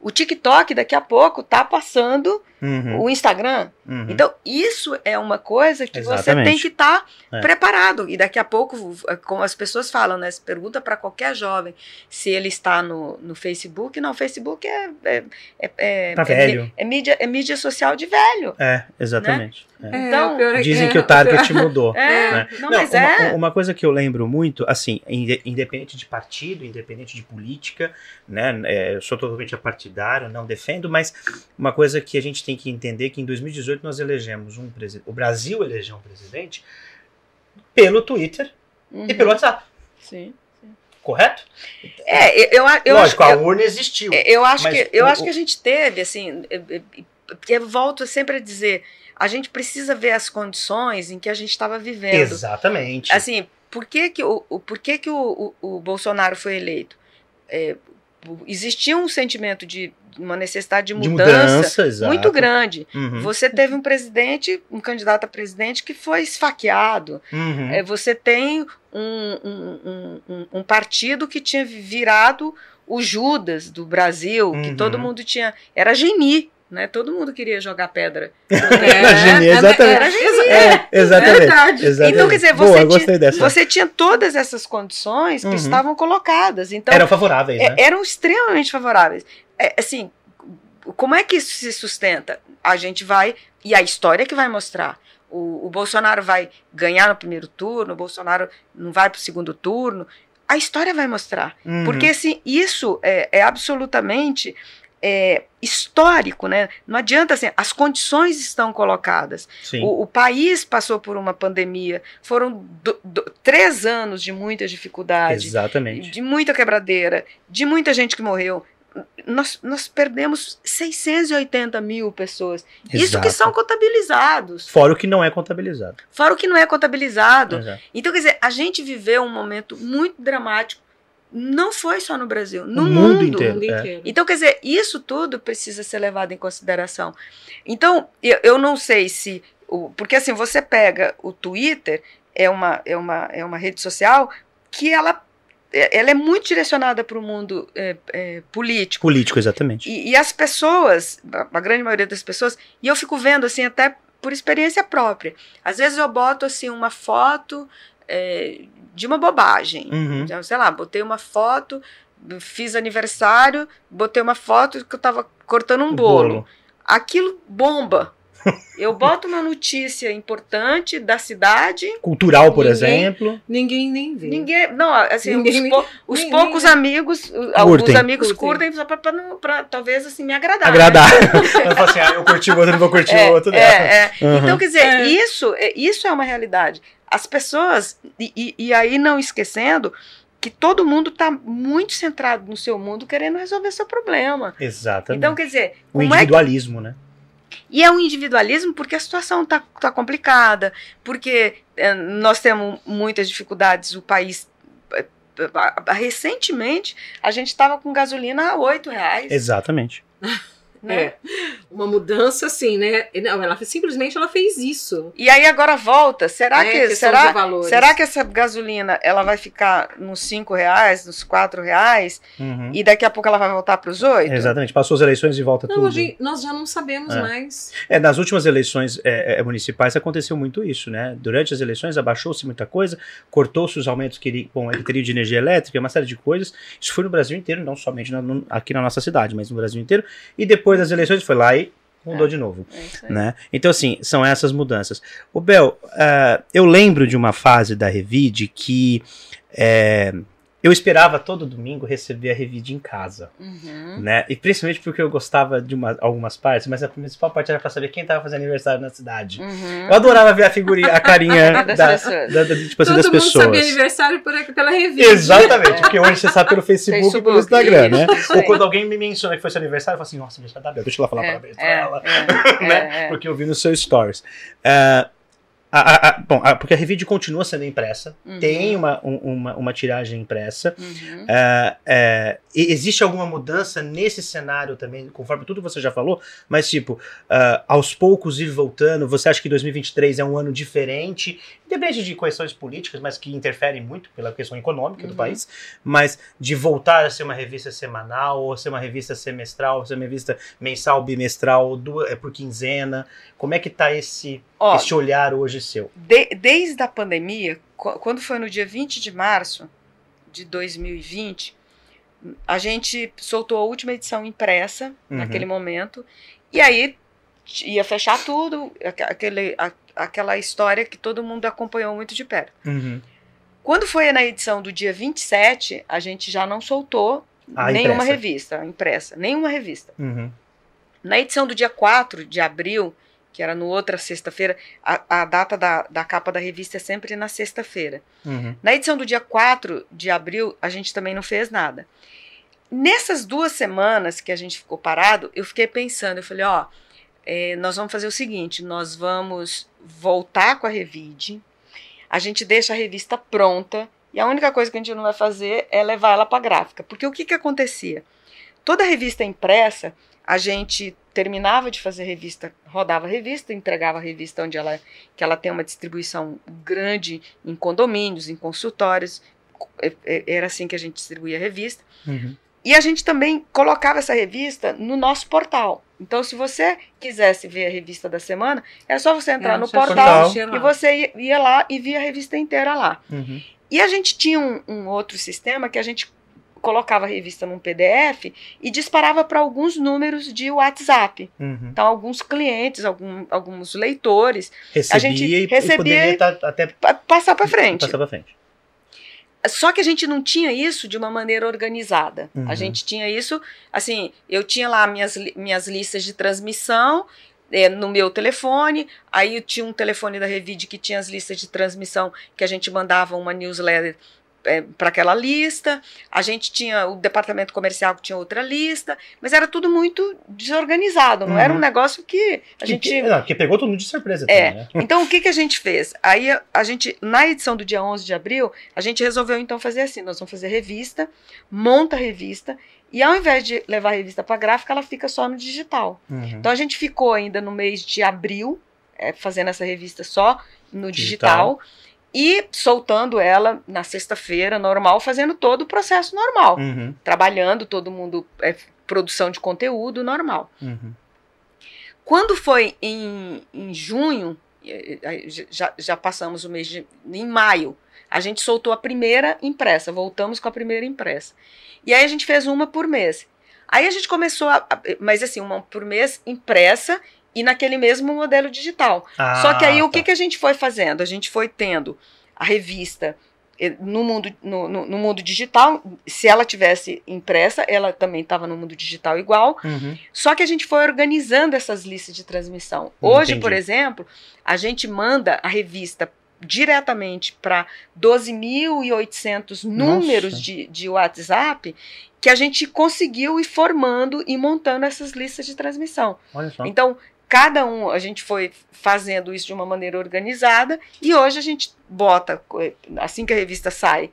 O TikTok, daqui a pouco, está passando Uhum. o Instagram. Uhum. Então, isso é uma coisa que você Exatamente. tem que estar É. preparado. E daqui a pouco, como as pessoas falam, né? Se pergunta para qualquer jovem se ele está no, no Facebook. Não, o Facebook é, é, é, é, Tá é velho. mí- é mídia, é mídia social de velho. É, exatamente. É. É, Então, pior é Dizem é, que o target mudou. É, né? não, mas uma, é. uma coisa que eu lembro muito, assim, inde- independente de partido, independente de política, né? é, eu sou totalmente apartidário, não defendo, mas uma coisa que a gente tem que entender é que em 2018 nós elegemos um presidente, o Brasil elegeu um presidente pelo Twitter Uhum, e pelo WhatsApp, sim. correto? É, eu, eu, eu Lógico, acho, a urna existiu. eu acho que eu o- acho que a gente teve assim, é, é, eu volto sempre a dizer, a gente precisa ver as condições em que a gente estava vivendo. Exatamente. Assim, por que que o, por que que o, o, o Bolsonaro foi eleito? É, existia um sentimento de uma necessidade de de mudança, mudança, exato. muito grande. Uhum, Você teve um presidente, um candidato a presidente que foi esfaqueado. uhum. É, você tem um, um, um, um- partido que tinha virado o Judas do Brasil, que Uhum. todo mundo tinha. Era geni, né? Todo mundo queria jogar pedra. Era geni, exatamente. Era geni. É, exatamente. verdade. exatamente. Então, quer dizer, Boa, você gostei dessa. Você tinha todas essas condições que Uhum. estavam colocadas. Então, Eram favoráveis, é- né? eram extremamente favoráveis. É, assim, como é que isso se sustenta? A gente vai. E a história que vai mostrar. O, o Bolsonaro vai ganhar no primeiro turno, o Bolsonaro não vai para o segundo turno. A história vai mostrar. Uhum. Porque assim, isso é, é absolutamente é, histórico, né? Não adianta assim, as condições estão colocadas. O, o país passou por uma pandemia, foram do- do- três anos de muita dificuldade, Exatamente. de muita quebradeira, de muita gente que morreu. Nós, nós perdemos 680 mil pessoas. Isso que Exato. são contabilizados. Fora o que não é contabilizado. Fora o que não é contabilizado. Exato. Então, quer dizer, a gente viveu um momento muito dramático. Não foi só no Brasil, no mundo. mundo inteiro. é. inteiro. Então, quer dizer, isso tudo precisa ser levado em consideração. Então, eu, eu não sei se. O, porque assim, você pega o Twitter, é uma, é uma, é uma rede social que ela, é- ela é muito direcionada para o mundo é, é, político. Político, exatamente. E, e as pessoas, a, a grande maioria das pessoas, e eu fico vendo assim, até por experiência própria. Às vezes eu boto assim uma foto é, de uma bobagem. Uhum. Então, sei lá, botei uma foto, fiz aniversário, botei uma foto que eu tava cortando um O bolo. Aquilo bomba. Eu boto uma notícia importante da cidade, Cultural, por Ninguém- exemplo. Ninguém nem vê. ninguém. Não, assim, Ninguém- os, pou- os ninguém- poucos amigos, o- alguns Curtem. amigos Curtem. curtem, só pra, pra não- pra talvez assim me agradar. né? Agradar. Ela fala assim, ah, eu curti o outro, não vou curtir o outro. É, é. Uhum. Então, quer dizer, É. isso, é- isso é uma realidade. As pessoas, e, e- e aí não esquecendo que todo mundo está muito centrado no seu mundo querendo resolver seu problema. Exatamente. Então, quer dizer, o como é que individualismo, né? E é um individualismo porque a situação está tá complicada, porque eh, nós temos muitas dificuldades, o país. eh, Recentemente, a gente estava com gasolina a 8 reais. Exatamente. né? É. Uma mudança assim, né? Não, ela simplesmente ela fez isso. E aí agora volta. Será É, que será, será que essa gasolina ela vai ficar nos cinco reais, nos quatro reais Uhum. e daqui a pouco ela vai voltar para os oito? Exatamente, passou as eleições e volta Não, tudo. hoje nós já não sabemos É. mais. É, nas últimas eleições é, é, municipais aconteceu muito isso, né? Durante as eleições abaixou-se muita coisa, cortou-se os aumentos que iri- bom, ele teria de energia elétrica, uma série de coisas. Isso foi no Brasil inteiro, não somente na- no- aqui na nossa cidade, mas no Brasil inteiro. E depois das eleições foi lá e mudou de novo. É. Né? Então, assim, são essas mudanças. O Bel, ah, eu lembro de uma fase da Revide que é, eu esperava todo domingo receber a Revide em casa. Uhum. Né? E principalmente porque eu gostava de uma- algumas partes, mas a principal parte era pra saber quem tava fazendo aniversário na cidade. Uhum. Eu adorava ver a figurinha, a carinha Das da, pessoas. da- da- tipo assim, Todo das mundo pessoas. sabia aniversário por aqui, pela revista. Exatamente, porque hoje você sabe pelo Facebook, e pelo Instagram, né? Ou quando alguém me menciona que foi seu aniversário, eu falo assim, nossa, aniversário da Bel, deixa eu lá falar É, parabéns pra é, ela. é, né? é, é. Porque eu vi no seu stories. É, a- a- a- bom, porque a Revide continua sendo impressa, Uhum. tem uma, um- uma, uma tiragem impressa. Uhum. É, é, existe alguma mudança nesse cenário também, conforme tudo você já falou, mas tipo, ah, aos poucos ir voltando, você acha que 2023 é um ano diferente, independente de questões políticas, mas que interferem muito pela questão econômica do Uhum. país, mas de voltar a ser uma revista semanal, ou ser uma revista semestral, ou ser uma revista mensal, bimestral, é por quinzena, como é que tá esse, Ó, esse olhar hoje seu? de- desde a pandemia, qu- quando foi no dia 20 de março de 2020, a gente soltou a última edição impressa Uhum. naquele momento, e aí ia fechar tudo, aque- aquele, a- aquela história que todo mundo acompanhou muito de perto. Uhum. Quando foi na edição do dia 27, a gente já não soltou A nenhuma impressa. revista impressa, nenhuma revista. Uhum. Na edição do dia 4 de abril, que era no outra sexta-feira, a, a data da, da capa da revista é sempre na sexta-feira. Uhum. Na edição do dia 4 de abril, a gente também não fez nada. Nessas duas semanas que a gente ficou parado, eu fiquei pensando, eu falei, ó, é, nós vamos fazer o seguinte, nós vamos voltar com a Revide, a gente deixa a revista pronta, e a única coisa que a gente não vai fazer é levar ela para gráfica. Porque o que, que acontecia? Toda revista impressa, a gente terminava de fazer revista, rodava a revista, entregava a revista onde ela, que ela tem uma distribuição grande em condomínios, em consultórios, é- é- era assim que a gente distribuía a revista. Uhum. E a gente também colocava essa revista no nosso portal. Então, se você quisesse ver a revista da semana, era só você entrar É, no portal lá. e você ia, ia lá e via a revista inteira lá. Uhum. E a gente tinha um, um outro sistema que a gente colocava a revista num PDF e disparava para alguns números de WhatsApp. Uhum. Então, alguns clientes, algum, alguns leitores, Recebia, gente e- e recebia poderia tá- até pa- passar para frente. passar pra frente. Só que a gente não tinha isso de uma maneira organizada. Uhum. A gente tinha isso, assim, eu tinha lá minhas, minhas listas de transmissão eh, no meu telefone, aí eu tinha um telefone da Revide que tinha as listas de transmissão que a gente mandava uma newsletter para aquela lista, a gente tinha o departamento comercial que tinha outra lista, mas era tudo muito desorganizado, não era um Uhum. negócio que a Que- gente que, não, porque pegou todo mundo de surpresa É. também, né? então, o que, que a gente fez? Aí, a- a gente, na edição do dia 11 de abril, a gente resolveu então fazer assim: nós vamos fazer revista, monta a revista, e ao invés de levar a revista para gráfica, ela fica só no digital. Uhum. Então, a gente ficou ainda no mês de abril, é, fazendo essa revista só no Digital. digital, e soltando ela na sexta-feira, normal, fazendo todo o processo normal. Uhum. Trabalhando, todo mundo, é, produção de conteúdo normal. Uhum. Quando foi em, em junho, eh, eh, já, já passamos o mês de. em maio, a gente soltou a primeira impressa, voltamos com a primeira impressa. E aí a gente fez uma por mês. Aí a gente começou a- Mas assim, uma por mês impressa e naquele mesmo modelo digital. Só que aí Ah, o que, tá. que a gente foi fazendo? A gente foi tendo a revista eh, no mundo, no, no- no mundo digital. Se ela tivesse impressa, ela também estava no mundo digital igual. Uhum. Só que a gente foi organizando essas listas de transmissão. Hoje, Entendi. por exemplo, a gente manda a revista diretamente para 12.800 números Nossa. de, de WhatsApp que a gente conseguiu ir formando e montando essas listas de transmissão. Olha só. Então, cada um, a gente foi fazendo isso de uma maneira organizada e hoje a gente bota, assim que a revista sai,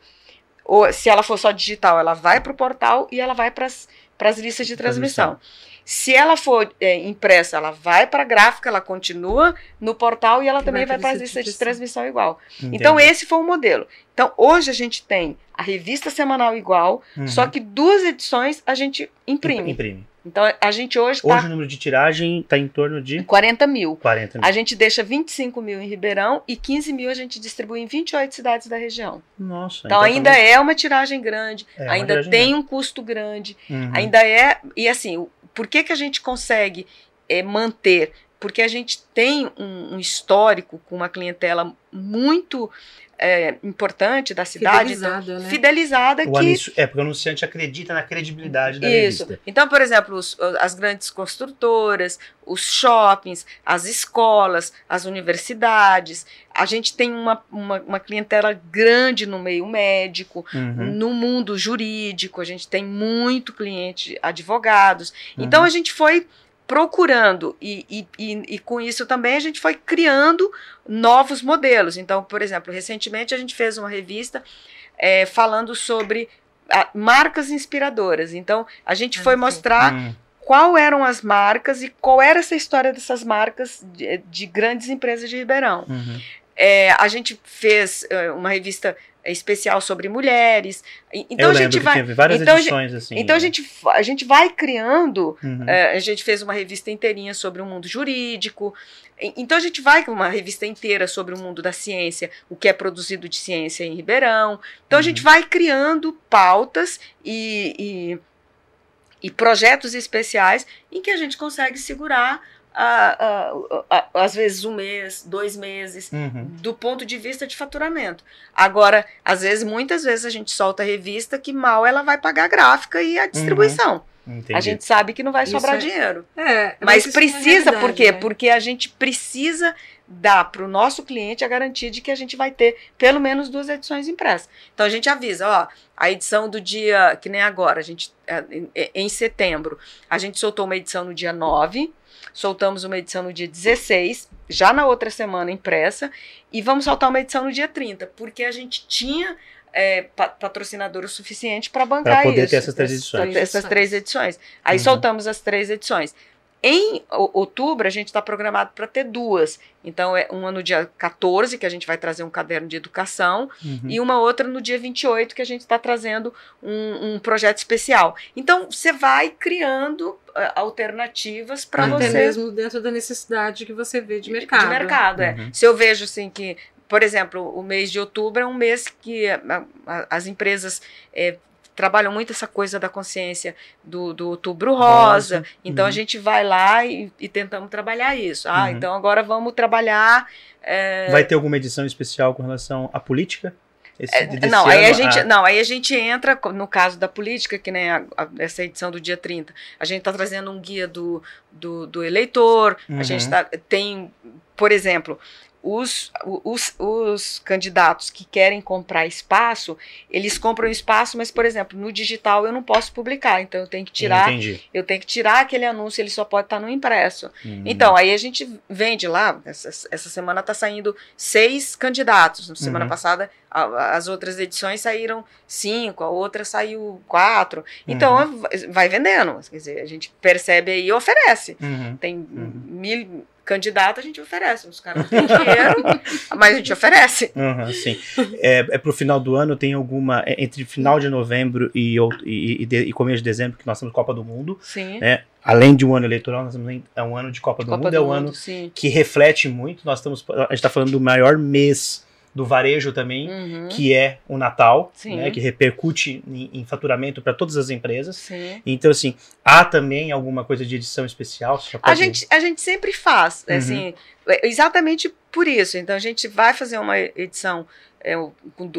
ou se ela for só digital, ela vai para o portal e ela vai para as listas de transmissão. Se ela for é, impressa, ela vai para a gráfica, ela continua no portal e ela também vai para as lista listas de de transmissão igual. Entendi. Então, esse foi o modelo. Então, hoje a gente tem a revista semanal igual, Uhum. só que duas edições a gente imprime. Imprime. Então, a gente hoje Hoje está o número de tiragem está em torno de 40 mil. 40 mil. A gente deixa 25 mil em Ribeirão e 15 mil a gente distribui em 28 cidades da região. Nossa. Então, ainda também- é uma tiragem grande, É ainda tiragem tem grande. um custo grande, Uhum. ainda é. E assim, por que, que a gente consegue é, manter? Porque a gente tem um, um histórico com uma clientela muito é, importante da cidade, então, Fidelizada, né? fidelizada O que anúncio, é, porque o anunciante acredita na credibilidade da Isso. revista. Então, por exemplo, os- as grandes construtoras, os shoppings, as escolas, as universidades. A gente tem uma, uma, uma clientela grande no meio médico, Uhum. no mundo jurídico. A gente tem muito cliente, advogados. Então, Uhum. a gente foi procurando e, e, e, e com isso também a gente foi criando novos modelos. Então, por exemplo, recentemente a gente fez uma revista eh, falando sobre ah, marcas inspiradoras. Então, a gente Ah, foi mostrar Hum. qual eram as marcas e qual era essa história dessas marcas de, de grandes empresas de Ribeirão. Uhum. É, a gente fez eh, uma revista especial sobre mulheres. Então Eu a gente vai. teve várias então a edições assim. Então a gente, fa- a gente vai criando Uhum. é, a gente fez uma revista inteirinha sobre o mundo jurídico. Então a gente vai com uma revista inteira sobre o mundo da ciência, o que é produzido de ciência em Ribeirão. Então a gente vai criando pautas e, e, e projetos especiais em que a gente consegue segurar a- a- a- às vezes um mês, dois meses, Uhum. do ponto de vista de faturamento. Agora, às vezes, muitas vezes a gente solta a revista que mal ela vai pagar a gráfica e a distribuição. Entendi. A gente sabe que não vai Isso sobrar é- dinheiro. É, Mas isso é precisa, por realidade, quê? né? Porque a gente precisa dar para o nosso cliente a garantia de que a gente vai ter pelo menos duas edições impressas. Então a gente avisa, ó, a edição do dia, que nem agora, a gente, é, em, em setembro, a gente soltou uma edição no dia 9, soltamos uma edição no dia 16, já na outra semana impressa, e vamos soltar uma edição no dia 30, porque a gente tinha é, pa- patrocinador o suficiente para bancar Pra poder isso. ter essas três edições. Essas três edições. Aí Uhum. soltamos as três edições. Em outubro, a gente está programado para ter duas. Então, é uma no dia 14, que a gente vai trazer um caderno de educação, Uhum. e uma outra no dia 28, que a gente está trazendo um, um projeto especial. Então, você vai criando eh, alternativas para Até você mesmo dentro da necessidade que você vê de mercado. de mercado, é. Uhum. Se eu vejo assim que, por exemplo, o mês de outubro é um mês que a- a- as empresas é, trabalham muito essa coisa da consciência do, do outubro rosa. Rosa, Então uhum. a gente vai lá e, e tentamos trabalhar isso. Ah, Uhum. então agora vamos trabalhar. é, Vai ter alguma edição especial com relação à política? Esse, é, não, aí a gente, Ah, não, aí a gente entra no caso da política, que nem a- a- essa edição do dia 30. A gente está trazendo um guia do, do, do eleitor, Uhum. a gente tá, tem, por exemplo, os, os, os candidatos que querem comprar espaço, eles compram espaço, mas, por exemplo, no digital eu não posso publicar, então eu tenho que tirar, Entendi. eu tenho que tirar aquele anúncio, ele só pode estar no impresso. Hum. Então, aí a gente vende lá. Essa, essa semana está saindo seis candidatos. Na semana Uhum. passada, a- as outras edições saíram cinco, a outra saiu quatro. Então, Uhum. vai- vai vendendo. Quer dizer, a gente percebe aí e oferece. Uhum. Tem Uhum. mil candidatos, a gente oferece. Os caras não têm dinheiro, mas a gente oferece. Uhum, sim. É, é pro final do ano, tem alguma. é, Entre final de novembro e, e, e, de- e começo de dezembro, que nós temos Copa do Mundo. Sim. É, Além de um ano eleitoral, nós temos é um ano de Copa do Copa Mundo, do é um Mundo, ano sim. que reflete muito. Nós estamos. A gente está falando do maior mês do varejo também, Uhum, que é o Natal, né, que repercute em, em faturamento para todas as empresas. Sim. Então, assim, há também alguma coisa de edição especial? Já A pode- gente, a gente sempre faz, Uhum. assim, é exatamente por isso. Então a gente vai fazer uma edição é,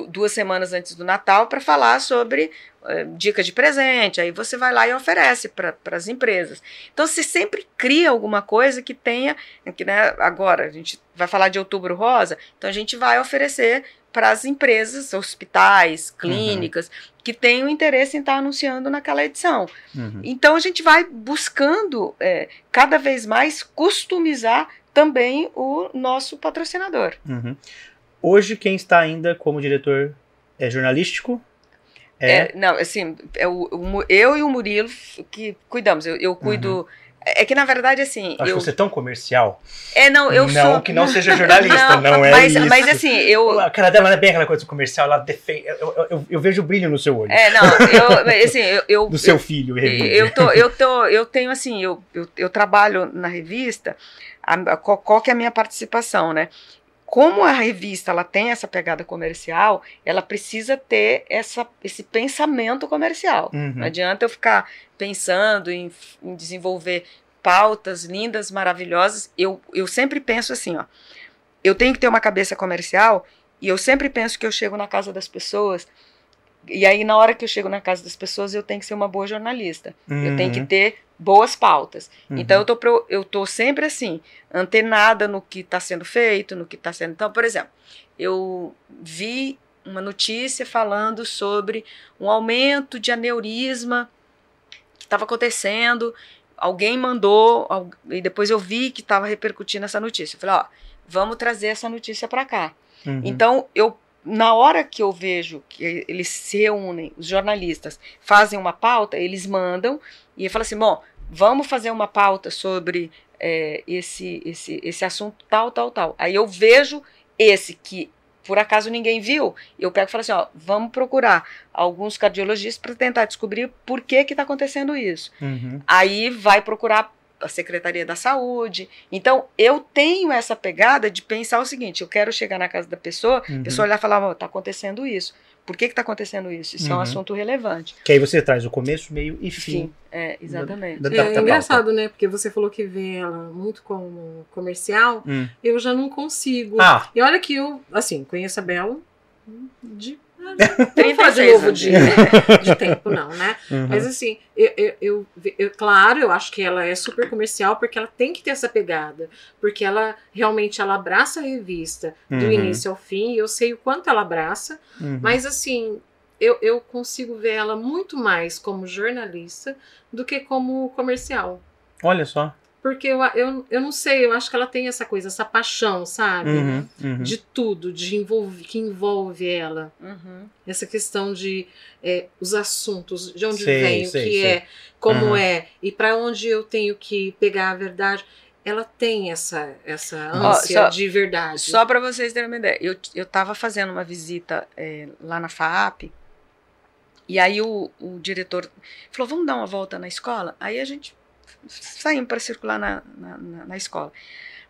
duas semanas antes do Natal para falar sobre é, dicas de presente. Aí você vai lá e oferece para as empresas. Então você sempre cria alguma coisa que tenha, que né, agora a gente vai falar de Outubro Rosa, então a gente vai oferecer para as empresas, hospitais, clínicas, que tenham interesse em estar anunciando naquela edição. Uhum. Então a gente vai buscando é, cada vez mais customizar também o nosso patrocinador. Uhum. Hoje, quem está ainda como diretor é jornalístico? É. É, não, assim, é o, o eu e o Murilo que cuidamos. Eu, eu cuido. É que na verdade, assim. Acho eu, que você é tão comercial. É, não, eu não sou. que não seja jornalista, não, é mas, isso. mas assim, eu. A cara dela não é bem aquela coisa comercial, ela defende. Eu, eu, eu- vejo o brilho no seu olho. É, não, eu. Assim, eu. do seu filho, eu, tô, eu, tô, eu tenho assim, eu, eu, trabalho na revista, a- qual, qual que é a minha participação, né? Como a revista ela tem essa pegada comercial, ela precisa ter essa, esse pensamento comercial. Uhum. Não adianta eu ficar pensando em, em desenvolver pautas lindas, maravilhosas. Eu, eu sempre penso assim, ó. Eu tenho que ter uma cabeça comercial e eu sempre penso que eu chego na casa das pessoas. E aí, na hora que eu chego na casa das pessoas, eu tenho que ser uma boa jornalista. Eu tenho que ter boas pautas. Uhum. Então, eu tô, pro- eu tô sempre assim, antenada no que está sendo feito, no que está sendo. Então, por exemplo, eu vi uma notícia falando sobre um aumento de aneurisma que estava acontecendo. Alguém mandou, e depois eu vi que estava repercutindo essa notícia. Eu falei, ó, vamos trazer essa notícia para cá. Uhum. Então, eu, na hora que eu vejo que eles se reúnem, os jornalistas fazem uma pauta, eles mandam e eu falo assim: bom, vamos fazer uma pauta sobre é, esse, esse, esse assunto tal, tal, tal. Aí eu vejo esse que por acaso ninguém viu, eu pego e falo assim: ó, vamos procurar alguns cardiologistas para tentar descobrir por que que está acontecendo isso. Uhum. Aí vai procurar a Secretaria da Saúde. Então, eu tenho essa pegada de pensar o seguinte: eu quero chegar na casa da pessoa, Uhum. a pessoa olhar e falar, está acontecendo isso. Por que está acontecendo isso? Isso é um Uhum. assunto relevante. Que aí você traz o começo, meio e fim. Sim, é, exatamente. Da- da- É, da pauta. engraçado, né? Porque você falou que vê ela muito como comercial. Hum. Eu já não consigo. Ah, E olha que eu, assim, conheço a Bela de. Não 36 falar de novo de, de tempo, não, né? uhum. Mas assim, eu, eu, eu, eu- claro, eu acho que ela é super comercial porque ela tem que ter essa pegada. Porque ela realmente ela abraça a revista do Uhum. início ao fim. E eu sei o quanto ela abraça. Uhum. Mas assim, eu, eu consigo ver ela muito mais como jornalista do que como comercial. Olha só. Porque eu, eu, eu não sei, eu acho que ela tem essa coisa, essa paixão, sabe? Uhum, uhum. De tudo, de envolve, que envolve ela. Uhum. Essa questão de é, os assuntos, de onde Sei, vem, o que sei. é, como Uhum. é, e para onde eu tenho que pegar a verdade. Ela tem essa, essa ânsia só- de verdade. Só para vocês terem uma ideia, eu eu estava fazendo uma visita é, lá na FAAP, e aí o, o diretor falou: vamos dar uma volta na escola? Aí a gente saímos para circular na, na, na- escola.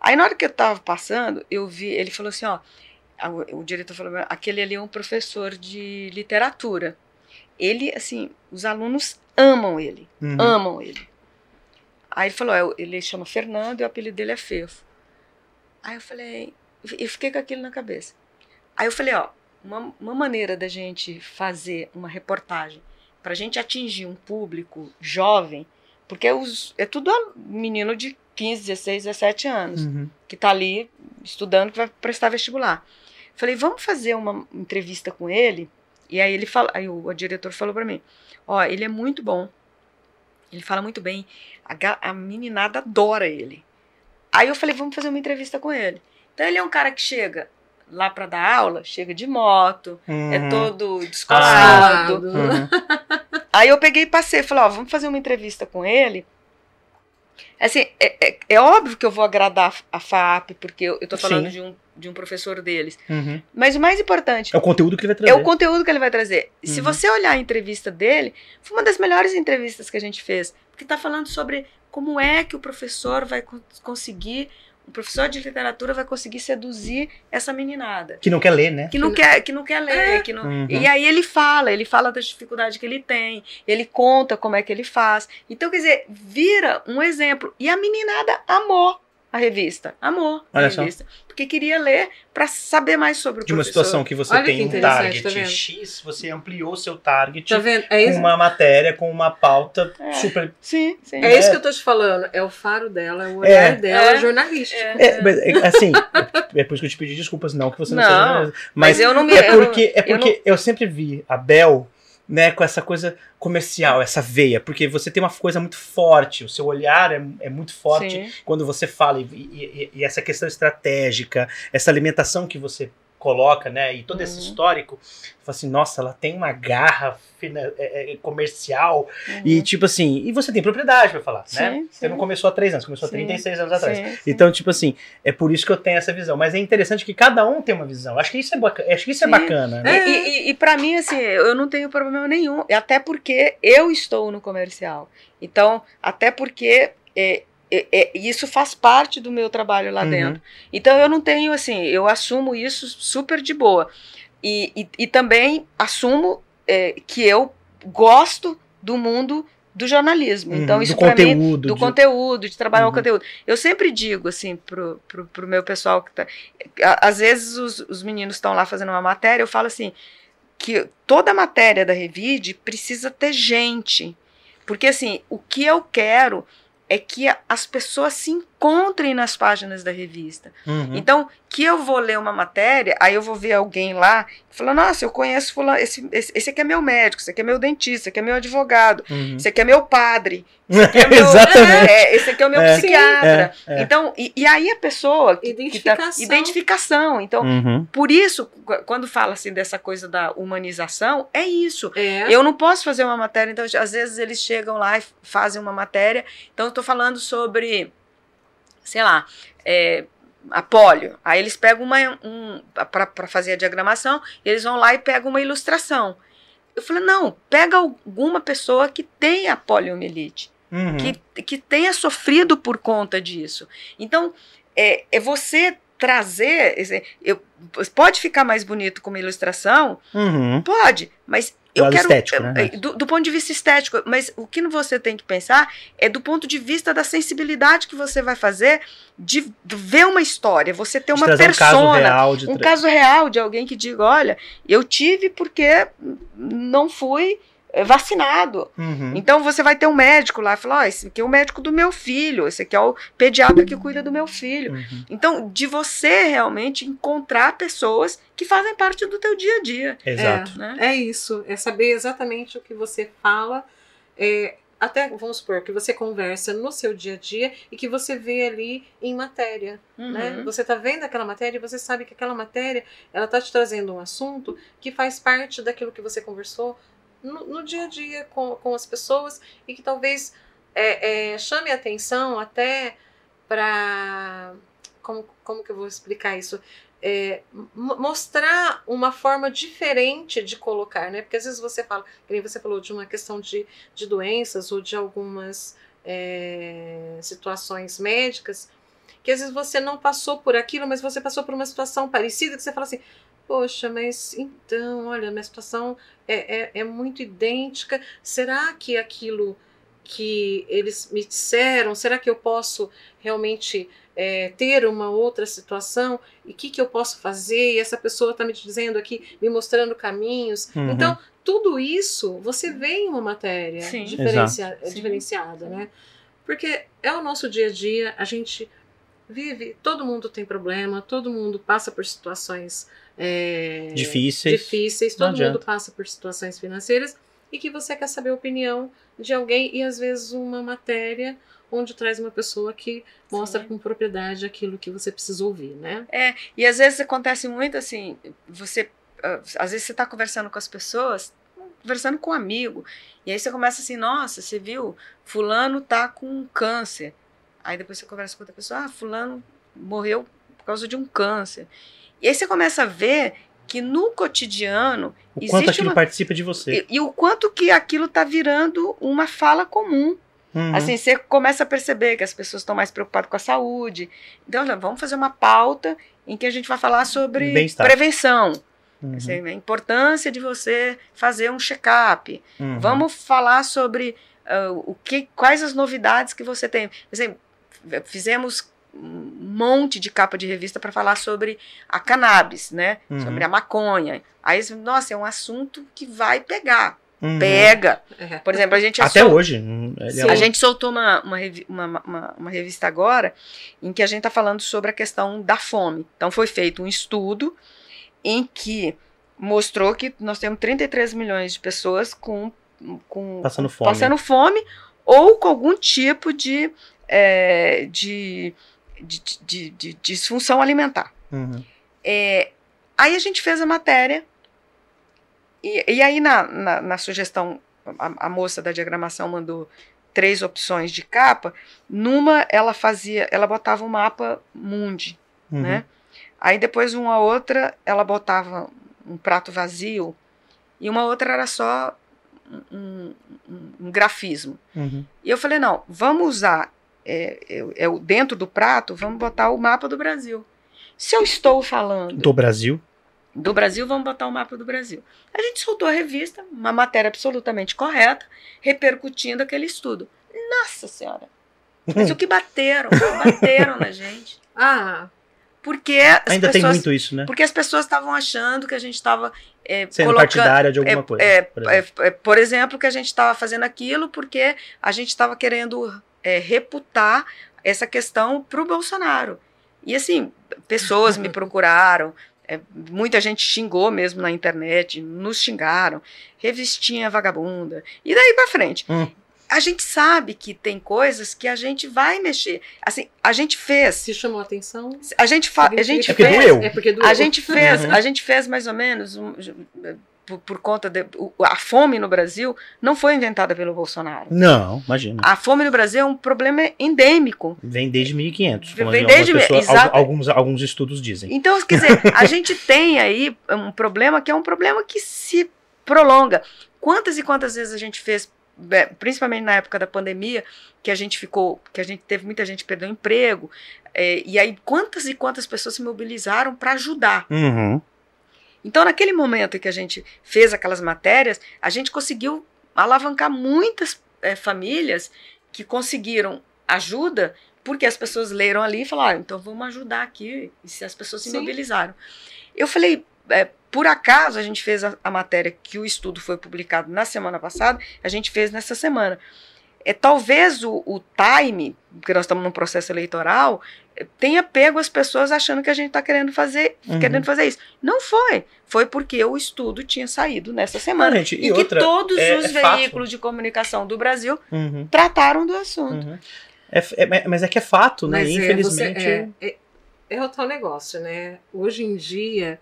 Aí na hora que eu estava passando, eu vi, ele falou assim: ó, a- o, diretor falou: aquele ali é um professor de literatura. Ele, assim, os alunos amam ele Uhum. amam ele. Aí ele falou, "É, ele chama Fernando e o apelido dele é Fefo. Aí eu falei, eu fiquei com aquilo na cabeça. Aí eu falei, ó, uma, uma maneira da gente fazer uma reportagem para a gente atingir um público jovem, porque os, é tudo menino de 15, 16, 17 anos Uhum. que está ali estudando, que vai prestar vestibular. Falei, vamos fazer uma entrevista com ele. E aí ele fala, aí o, o diretor falou para mim, ó, ele é muito bom. Ele fala muito bem. A, a meninada adora ele. Aí eu falei, vamos fazer uma entrevista com ele. Então ele é um cara que chega lá para dar aula, chega de moto, é Uhum. todo descolado. Descolado. Uhum. Aí eu peguei e passei, falei, ó, vamos fazer uma entrevista com ele. Assim, é, é, é óbvio que eu vou agradar a FAP, porque eu, eu tô falando Sim. de um, de um professor deles. Uhum. Mas o mais importante É o conteúdo que ele vai trazer. é o conteúdo que ele vai trazer. Se Uhum. você olhar a entrevista dele, foi uma das melhores entrevistas que a gente fez. Porque tá falando sobre como é que o professor vai con- conseguir, o professor de literatura vai conseguir seduzir essa meninada. Que não quer ler, né? Que não quer, que não quer ler, É. que não... Uhum. E aí ele fala, ele fala das dificuldades que ele tem, ele conta como é que ele faz. Então, quer dizer, vira um exemplo. E a meninada amou a revista, amou Olha a só. revista, porque queria ler para saber mais sobre o De uma professor. situação que você Olha tem que um interessante, target tá? X, você ampliou seu target Tá vendo? É com isso, uma matéria, com uma pauta É. super. Sim, sim. é isso que eu tô te falando. É o faro dela, é o olhar É. dela É. jornalístico. É. É, mas, é, assim, é por isso que eu te pedi desculpas, não que você não, Não, seja jornalista. mas Mas, eu não me- é eu não- porque, é eu porque eu, sempre vi a Bel, né, com essa coisa comercial, essa veia, porque você tem uma coisa muito forte, o seu olhar é, é muito forte Sim. quando você fala, e, e- e- e essa questão estratégica, essa alimentação que você coloca, né? E todo esse Uhum. histórico, fala assim, nossa, ela tem uma garra fina- é, é, comercial Uhum. e tipo assim, e você tem propriedade pra falar, né? Sim, Você sim. não começou há três anos, começou há Sim, 36 anos atrás. Sim, sim. Então, tipo assim, é por isso que eu tenho essa visão. Mas é interessante que cada um tem uma visão. Acho que isso é bacana. Acho que isso é Sim. bacana, né? E, e, e para mim, assim, eu não tenho problema nenhum. Até porque eu estou no comercial. Então, até porque é, é, é, isso faz parte do meu trabalho lá Uhum. dentro. Então, eu não tenho, assim, eu assumo isso super de boa. E, e, e também assumo é, que eu gosto do mundo do jornalismo. Então, Uhum, isso do para mim conteúdo. do de- conteúdo, de trabalhar Uhum. o conteúdo. Eu sempre digo assim pro, pro, pro meu pessoal que tá. Às vezes os, os meninos estão lá fazendo uma matéria, eu falo assim, que toda matéria da Revide precisa ter gente. Porque assim, o que eu quero é que as pessoas se encontrem nas páginas da revista. Uhum. Então, que eu vou ler uma matéria, aí eu vou ver alguém lá e falar, nossa, eu conheço fulano, esse, esse, esse aqui é meu médico, esse aqui é meu dentista, esse aqui é meu advogado, Uhum. esse aqui é meu padre, esse aqui é meu, Exatamente. é, esse aqui é o meu É. psiquiatra. É, é. Então, e, e aí a pessoa que, que tá- Identificação. identificação. Então, Uhum. por isso, qu- quando fala assim dessa coisa da humanização, é isso. É. Eu não posso fazer uma matéria, então às vezes eles chegam lá e fazem uma matéria. Então eu estou falando sobre, sei lá, é, a polio. Aí eles pegam uma um, para fazer a diagramação, eles vão lá e pegam uma ilustração. Eu falei, não, pega alguma pessoa que tenha poliomielite Uhum. que, que tenha sofrido por conta disso. Então, é, é você trazer. Eu, pode ficar mais bonito com uma ilustração? Uhum. Pode, mas eu lado quero. estético, né? é, do, do ponto de vista estético, mas o que você tem que pensar é do ponto de vista da sensibilidade que você vai fazer de, de ver uma história, você ter uma trazer um caso persona real de um caso real de alguém que diga, olha, eu tive porque não fui vacinado. Uhum. Então você vai ter um médico lá e falar, ó, esse aqui é o médico do meu filho, esse aqui é o pediatra que cuida do meu filho. Uhum. Então, de você realmente encontrar pessoas que fazem parte do teu dia a dia. Exato. Né? É isso, é saber exatamente o que você fala, é, até vamos supor que você conversa no seu dia a dia e que você vê ali em matéria, né? Uhum. Você está vendo aquela matéria e você sabe que aquela matéria ela está te trazendo um assunto que faz parte daquilo que você conversou no, no dia a dia com, com as pessoas e que talvez é, é, chame atenção até para como, como que eu vou explicar isso? É, mo- mostrar uma forma diferente de colocar, né? Porque às vezes você fala, que nem você falou de uma questão de, de doenças ou de algumas é, situações médicas, que às vezes você não passou por aquilo, mas você passou por uma situação parecida, que você fala assim, poxa, mas então, olha, minha situação é, é, é muito idêntica, será que aquilo que eles me disseram, será que eu posso realmente é, ter uma outra situação e o que, que eu posso fazer? E essa pessoa está me dizendo aqui, me mostrando caminhos. Uhum. Então, tudo isso você vê em uma matéria Sim. diferencia- Sim. diferenciada, né? Porque é o nosso dia a dia, a gente vive, todo mundo tem problema, todo mundo passa por situações é, Difíceis. difíceis, todo mundo passa por situações financeiras e que você quer saber a opinião de alguém e às vezes uma matéria onde traz uma pessoa que mostra Sim. com propriedade aquilo que você precisa ouvir, né? E às vezes acontece muito assim, você. ah, Às vezes você está conversando com as pessoas, conversando com um amigo, e aí você começa assim, nossa, você viu, fulano tá com câncer. Aí depois você conversa com outra pessoa, ah, fulano morreu por causa de um câncer. E aí você começa a ver que no cotidiano O quanto aquilo uma, participa de você. e, e o quanto que aquilo está virando uma fala comum. Uhum. Assim, você começa a perceber que as pessoas estão mais preocupadas com a saúde. Então, vamos fazer uma pauta em que a gente vai falar sobre prevenção. Uhum. Assim, a importância de você fazer um check-up. Uhum. Vamos falar sobre ah, o que, quais as novidades que você tem. Por exemplo, fizemos um monte de capa de revista para falar sobre a cannabis, né? Uhum. Sobre a maconha. Aí, nossa, é um assunto que vai pegar. Uhum. Pega. É. Por exemplo, a gente Até sol- hoje. hum, ele é a gente soltou uma, uma, revi- uma, uma- uma revista agora em que a gente está falando sobre a questão da fome. Então, foi feito um estudo em que mostrou que nós temos 33 milhões de pessoas com, com Passando fome. passando fome ou com algum tipo de, é, de, de, de- de- disfunção alimentar. Uhum. É, Aí a gente fez a matéria, e, e aí na, na, na sugestão, a, a moça da diagramação mandou três opções de capa. Numa ela fazia, ela botava um mapa mundi, Uhum. né? Aí depois uma outra ela botava um prato vazio e uma outra era só um, um- um grafismo. Uhum. E eu falei, não, vamos usar é, eu- eu- dentro do prato, vamos botar o mapa do Brasil. Se eu estou falando Do Brasil. do Brasil, vamos botar o mapa do Brasil. A gente soltou a revista, uma matéria absolutamente correta, repercutindo aquele estudo. Nossa Senhora! Mas o que bateram? bateram na gente. Ah, Porque as Ainda tem pessoas, muito isso, né? Porque as pessoas estavam achando que a gente estava é, Sendo colocando. partidária de alguma é, coisa. é, por é, exemplo. é, por exemplo, que a gente estava fazendo aquilo porque a gente estava querendo é, reputar essa questão para o Bolsonaro. E assim, pessoas me procuraram, é, muita gente xingou mesmo na internet, nos xingaram, revistinha vagabunda, e daí para frente. Hum. A gente sabe que tem coisas que a gente vai mexer. Assim, a gente fez, se chamou a atenção. a gente, fa a gente É porque fez, doeu. É porque doeu. a gente fez, Uhum. a gente fez mais ou menos um- por, por conta de o- a fome no Brasil não foi inventada pelo Bolsonaro. Não, imagina. A fome no Brasil é um problema endêmico. Vem desde 1500. como Vem desde- pessoas- exato. al- alguns, alguns estudos dizem. Então, quer dizer, a gente tem aí um problema que é um problema que se prolonga. Quantas e quantas vezes a gente fez, é, principalmente na época da pandemia, que a gente ficou, que a gente teve muita gente perdeu emprego, é, e aí quantas e quantas pessoas se mobilizaram para ajudar. Uhum. Então, naquele momento em que a gente fez aquelas matérias, a gente conseguiu alavancar muitas eh, famílias que conseguiram ajuda porque as pessoas leram ali e falaram, ah, então vamos ajudar aqui, e se as pessoas se Sim. mobilizaram. Eu falei, eh, por acaso a gente fez a, a matéria que o estudo foi publicado na semana passada, a gente fez nessa semana. É, talvez o, o time, porque nós estamos num processo eleitoral, tenha pego as pessoas achando que a gente está querendo fazer, Uhum. querendo fazer isso. Não foi. Foi porque o estudo tinha saído nessa Não, semana. gente, e e que outra, todos é- os é fato. veículos de comunicação do Brasil Uhum, trataram do assunto. uhum. É é- mas é que é fato, né? Mas é, Infelizmente. você- é, é, é o tal negócio, né? Hoje em dia,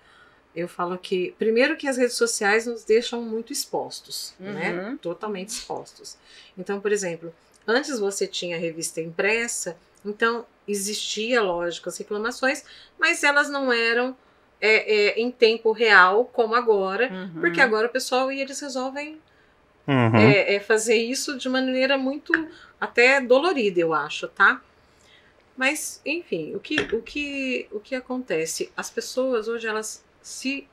eu falo que, primeiro que as redes sociais nos deixam muito expostos, né? Uhum. Totalmente expostos. Então, por exemplo, antes você tinha a revista impressa, então existia, lógico, as reclamações, mas elas não eram é, é, em tempo real, como agora, Uhum. porque agora o pessoal e eles resolvem Uhum. é, é fazer isso de maneira muito até dolorida, eu acho, tá? Mas, enfim, o que, o que, o que acontece? As pessoas hoje elas se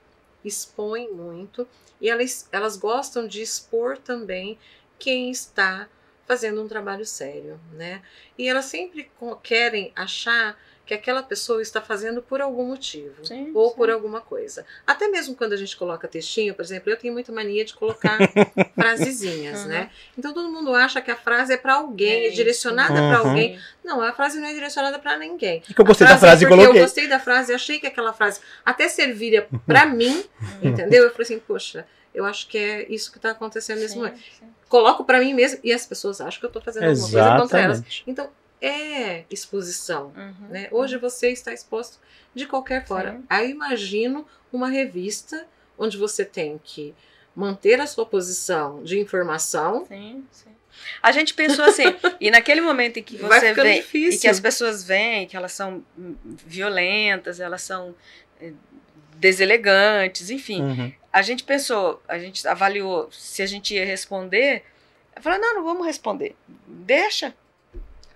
expõem muito e elas, elas gostam de expor também quem está fazendo um trabalho sério, né? E elas sempre querem achar que aquela pessoa está fazendo por algum motivo Sim, ou sim. por alguma coisa. Até mesmo quando a gente coloca textinho, por exemplo, eu tenho muita mania de colocar frasezinhas, Uhum. né? Então todo mundo acha que a frase é para alguém, É é direcionada para Uhum. alguém. Não, a frase não é direcionada para ninguém. E que eu gostei da frase é e porque coloquei. Eu gostei da frase, achei que aquela frase até serviria para mim, entendeu? Eu falei assim, poxa, eu acho que é isso que está acontecendo nesse Sim, momento. sim. Coloco para mim mesmo e as pessoas acham que eu estou fazendo alguma coisa contra elas. Exatamente. Então é exposição. Uhum. Né? Hoje você está exposto de qualquer forma. Sim. Aí imagino uma revista onde você tem que manter a sua posição de informação. Sim, sim. A gente pensou assim, e naquele momento em que você vê difícil. e que as pessoas veem que elas são hum, violentas, elas são eh, deselegantes, enfim. Uhum. A gente pensou, a gente avaliou se a gente ia responder. Falou, não, não vamos responder. Deixa.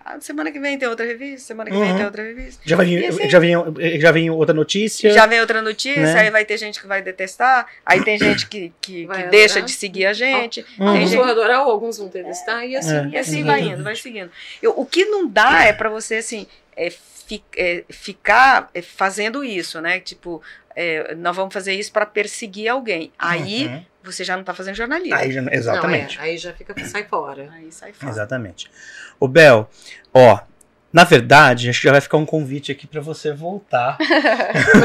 Ah, semana que vem tem outra revista, semana que vem Uhum. tem outra revista. Já, vem, assim- já, vem, já vem outra notícia. Já vem outra notícia, Né? aí vai ter gente que vai detestar, aí tem gente que, que, que deixa de seguir a gente. Uhum. Alguns gente- vão adorar, ou alguns vão detestar, e assim. É. E assim Uhum. vai indo, vai seguindo. Eu- o que não dá é para você, assim, é, fi- é, ficar é, fazendo isso, né? Tipo, é, nós vamos fazer isso para perseguir alguém. Aí Uhum. você já não tá fazendo jornalismo. Aí já- Não, exatamente. é, aí já fica, sai fora. Aí sai fora. Exatamente. O Bel, ó, na verdade, acho que já vai ficar um convite aqui pra você voltar.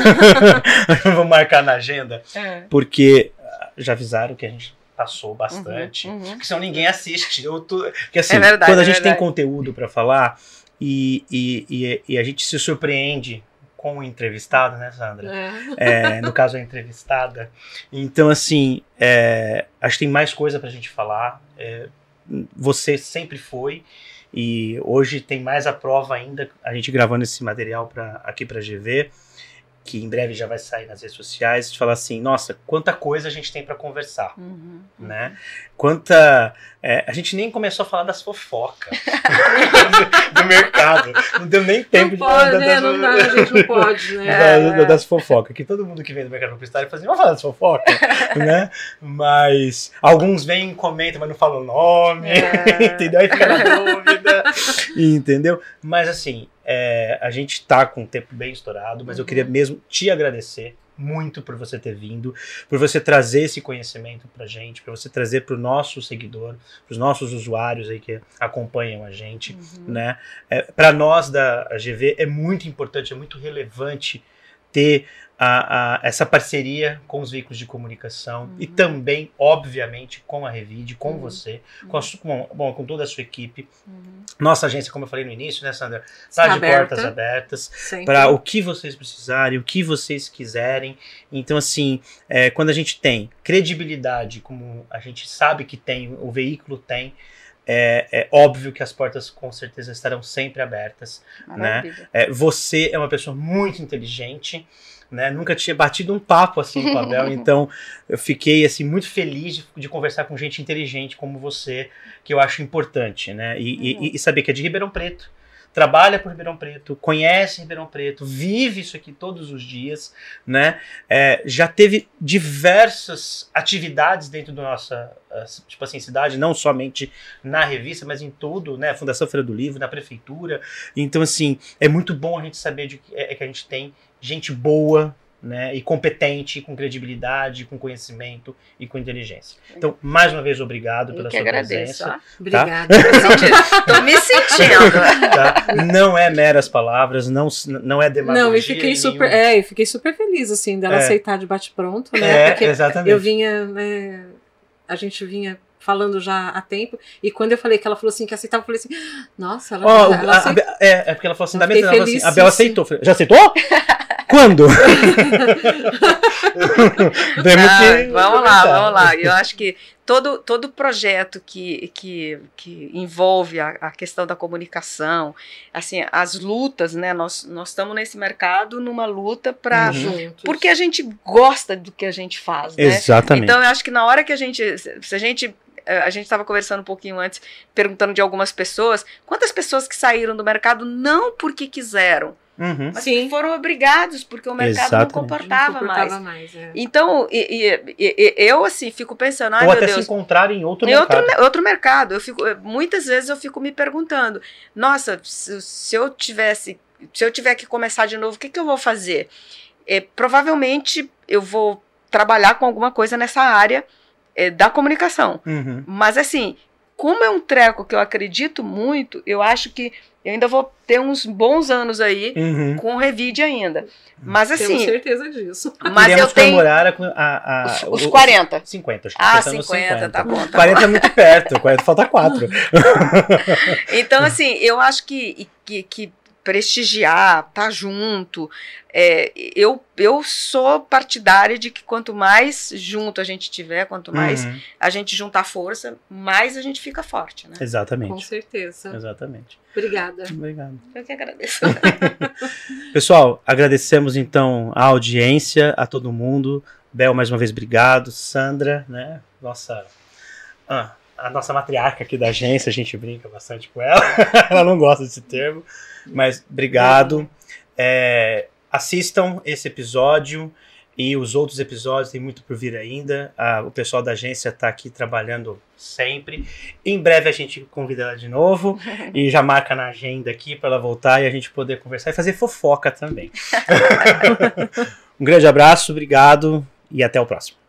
Vou marcar na agenda, É. porque ah, já avisaram que a gente passou bastante. Uhum, uhum. Porque senão ninguém assiste. Eu tô... Porque assim, É verdade, quando a é gente tem conteúdo pra falar e, e, e, a gente se surpreende com o entrevistado, né, Sandra? É. É, no caso, a entrevistada. Então, assim, é, acho que tem mais coisa pra gente falar. É, você sempre foi. E hoje tem mais a prova ainda, a gente gravando esse material pra, aqui pra GV, que em breve já vai sair nas redes sociais, de falar assim, nossa, quanta coisa a gente tem pra conversar, Uhum. né? Quanta... é, a gente nem começou a falar das fofocas do, do mercado, não deu nem tempo Não de falar né? das- Não dá, a gente não pode, né? da- da- das fofocas, que todo mundo que vem do mercado publicitário fala assim, vamos falar das fofocas, né? Mas alguns vêm e comentam, mas não falam o nome, É. entendeu? Aí fica na dúvida, entendeu? Mas assim, é, a gente tá com o tempo bem estourado, mas eu Uhum. queria mesmo te agradecer muito por você ter vindo, por você trazer esse conhecimento pra gente, para você trazer pro nosso seguidor, pros nossos usuários aí que acompanham a gente Uhum. né? É, para nós da GV é muito importante, é muito relevante ter a, a- essa parceria com os veículos de comunicação e também, obviamente, com a Revide, com Uhum. você, com, a com, bom, com toda a sua equipe. Uhum. Nossa agência, como eu falei no início, né, Sandra? Está de Aberta. portas abertas para o que vocês precisarem, o que vocês quiserem. Então, assim, é, quando a gente tem credibilidade, como a gente sabe que tem, o veículo tem, é, é óbvio que as portas com certeza estarão sempre abertas. Maravilha. É, você é uma pessoa muito inteligente. Né? Nunca tinha batido um papo assim com a Bel, então eu fiquei assim muito feliz de, de conversar com gente inteligente como você, que eu acho importante, né? E, e- e saber que é de Ribeirão Preto, trabalha por Ribeirão Preto, conhece Ribeirão Preto, vive isso aqui todos os dias, né? É, já teve diversas atividades dentro da nossa, ah, tipo assim, cidade, não somente na revista, mas em tudo, né? Fundação Feira do Livro, na prefeitura. Então, assim, é muito bom a gente saber de que, é, que a gente tem gente boa, né? E competente, com credibilidade, com conhecimento e com inteligência. Então, mais uma vez, obrigado Eu pela que sua agradeço. presença. ó. Obrigada. Tô me sentindo. tá? Não é meras palavras, não, não é demagogia. Não, e fiquei super, nenhuma. é, e fiquei super feliz assim dela É. aceitar de bate pronto, né? É, Porque exatamente. eu vinha, né, a gente vinha falando já há tempo e quando eu falei que ela falou assim que aceitava, eu falei assim, nossa, ela, Ó, ela a- aceitou. é, é porque ela falou assim, da mesa, fiquei ela falou assim, feliz, a Bel sim, aceitou. Já aceitou? Quando? Temos que vamos lá, vamos lá. Eu acho que todo, todo projeto que, que, que envolve a, a questão da comunicação, assim, as lutas, né? Nós, nós estamos nesse mercado numa luta para. Uhum. Porque a gente gosta do que a gente faz, né? Exatamente. Então eu acho que na hora que a gente. Se a gente. eh, A gente estava conversando um pouquinho antes, perguntando de algumas pessoas. Quantas pessoas que saíram do mercado não porque quiseram, Uhum. mas Sim. foram obrigados, porque o mercado Exatamente. não comportava, Não suportava mais. mais. é. Então, e- e- e- eu assim, fico pensando, ai Ou meu até Deus, se encontrar em outro em outro, mercado. me- outro mercado. Eu fico, eh, muitas vezes eu fico me perguntando, nossa, se, se eu tivesse, se eu tiver que começar de novo, o que, que eu vou fazer? Eh, provavelmente eu vou trabalhar com alguma coisa nessa área eh, da comunicação. Uhum. Mas assim, como é um treco que eu acredito muito, eu acho que eu ainda vou ter uns bons anos aí Uhum. com o Revide ainda. Mas Temos assim, certeza disso. mas Iremos eu tenho comemorar a, a, os, os o- 40. 50, acho que Ah, pensando nos 50, tá bom. Tá 40 é muito perto, 40 falta 4. Então, assim, eu acho que, que, que prestigiar, tá junto. é, eu, eu sou partidária de que quanto mais junto a gente tiver, quanto mais Uhum. a gente juntar força, mais a gente fica forte, né? Com Exatamente. certeza. Exatamente. Obrigada. Obrigado. Eu que agradeço. Pessoal, agradecemos então a audiência, a todo mundo. Bel, mais uma vez, obrigado. Sandra, né? Nossa. ah, a nossa matriarca aqui da agência, a gente brinca bastante com ela. ela não gosta desse termo. Mas obrigado. É, assistam esse episódio e os outros episódios, tem muito por vir ainda. Ah, o pessoal da agência está aqui trabalhando sempre. Em breve a gente convida ela de novo e já marca na agenda aqui para ela voltar e a gente poder conversar e fazer fofoca também. um grande abraço, obrigado e até o próximo.